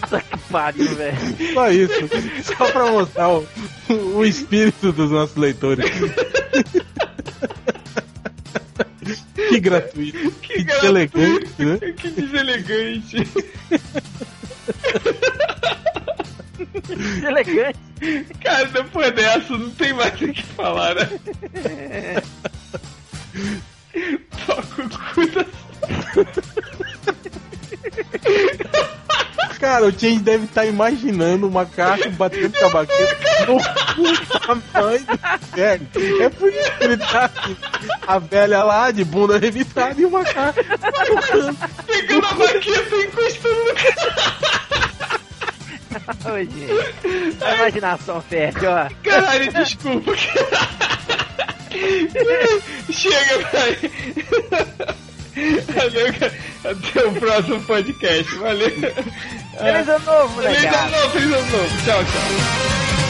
Puta que pariu, velho. só isso. Só pra mostrar o, o espírito dos nossos leitores. Que gratuito. Que, deselegante, né? Que deselegante. Elegante. Cara, depois dessa não tem mais o que falar, né? [laughs] Toca o cu da Cara, o Change deve estar imaginando o macaco batendo tabaqueiro no cu da mãe do inferno. É por isso que ele tá assim. A velha lá de bunda revitada e o macaco pegando a baqueta e encostando no Ô, gente. A imaginação fértil, ó. Caralho, desculpa. [laughs] Chega, pai. Valeu, cara. Até o próximo podcast. Valeu. Feliz ano novo, Feliz molecada. ano novo, feliz ano novo. Tchau, tchau.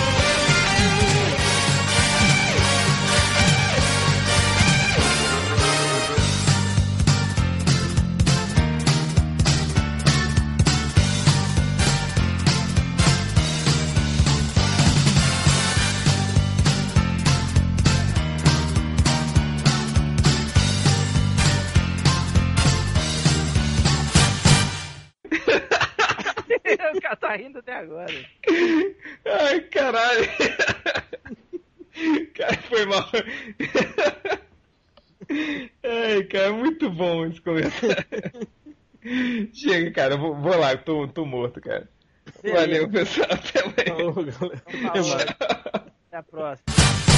Até agora. Ai, caralho. Cara, foi mal. Ai, cara, muito bom esse comentário. Chega, cara, vou, vou lá, eu tô, tô morto, cara. Valeu, pessoal. Até amanhã. Falou, galera. Falou. Até a próxima.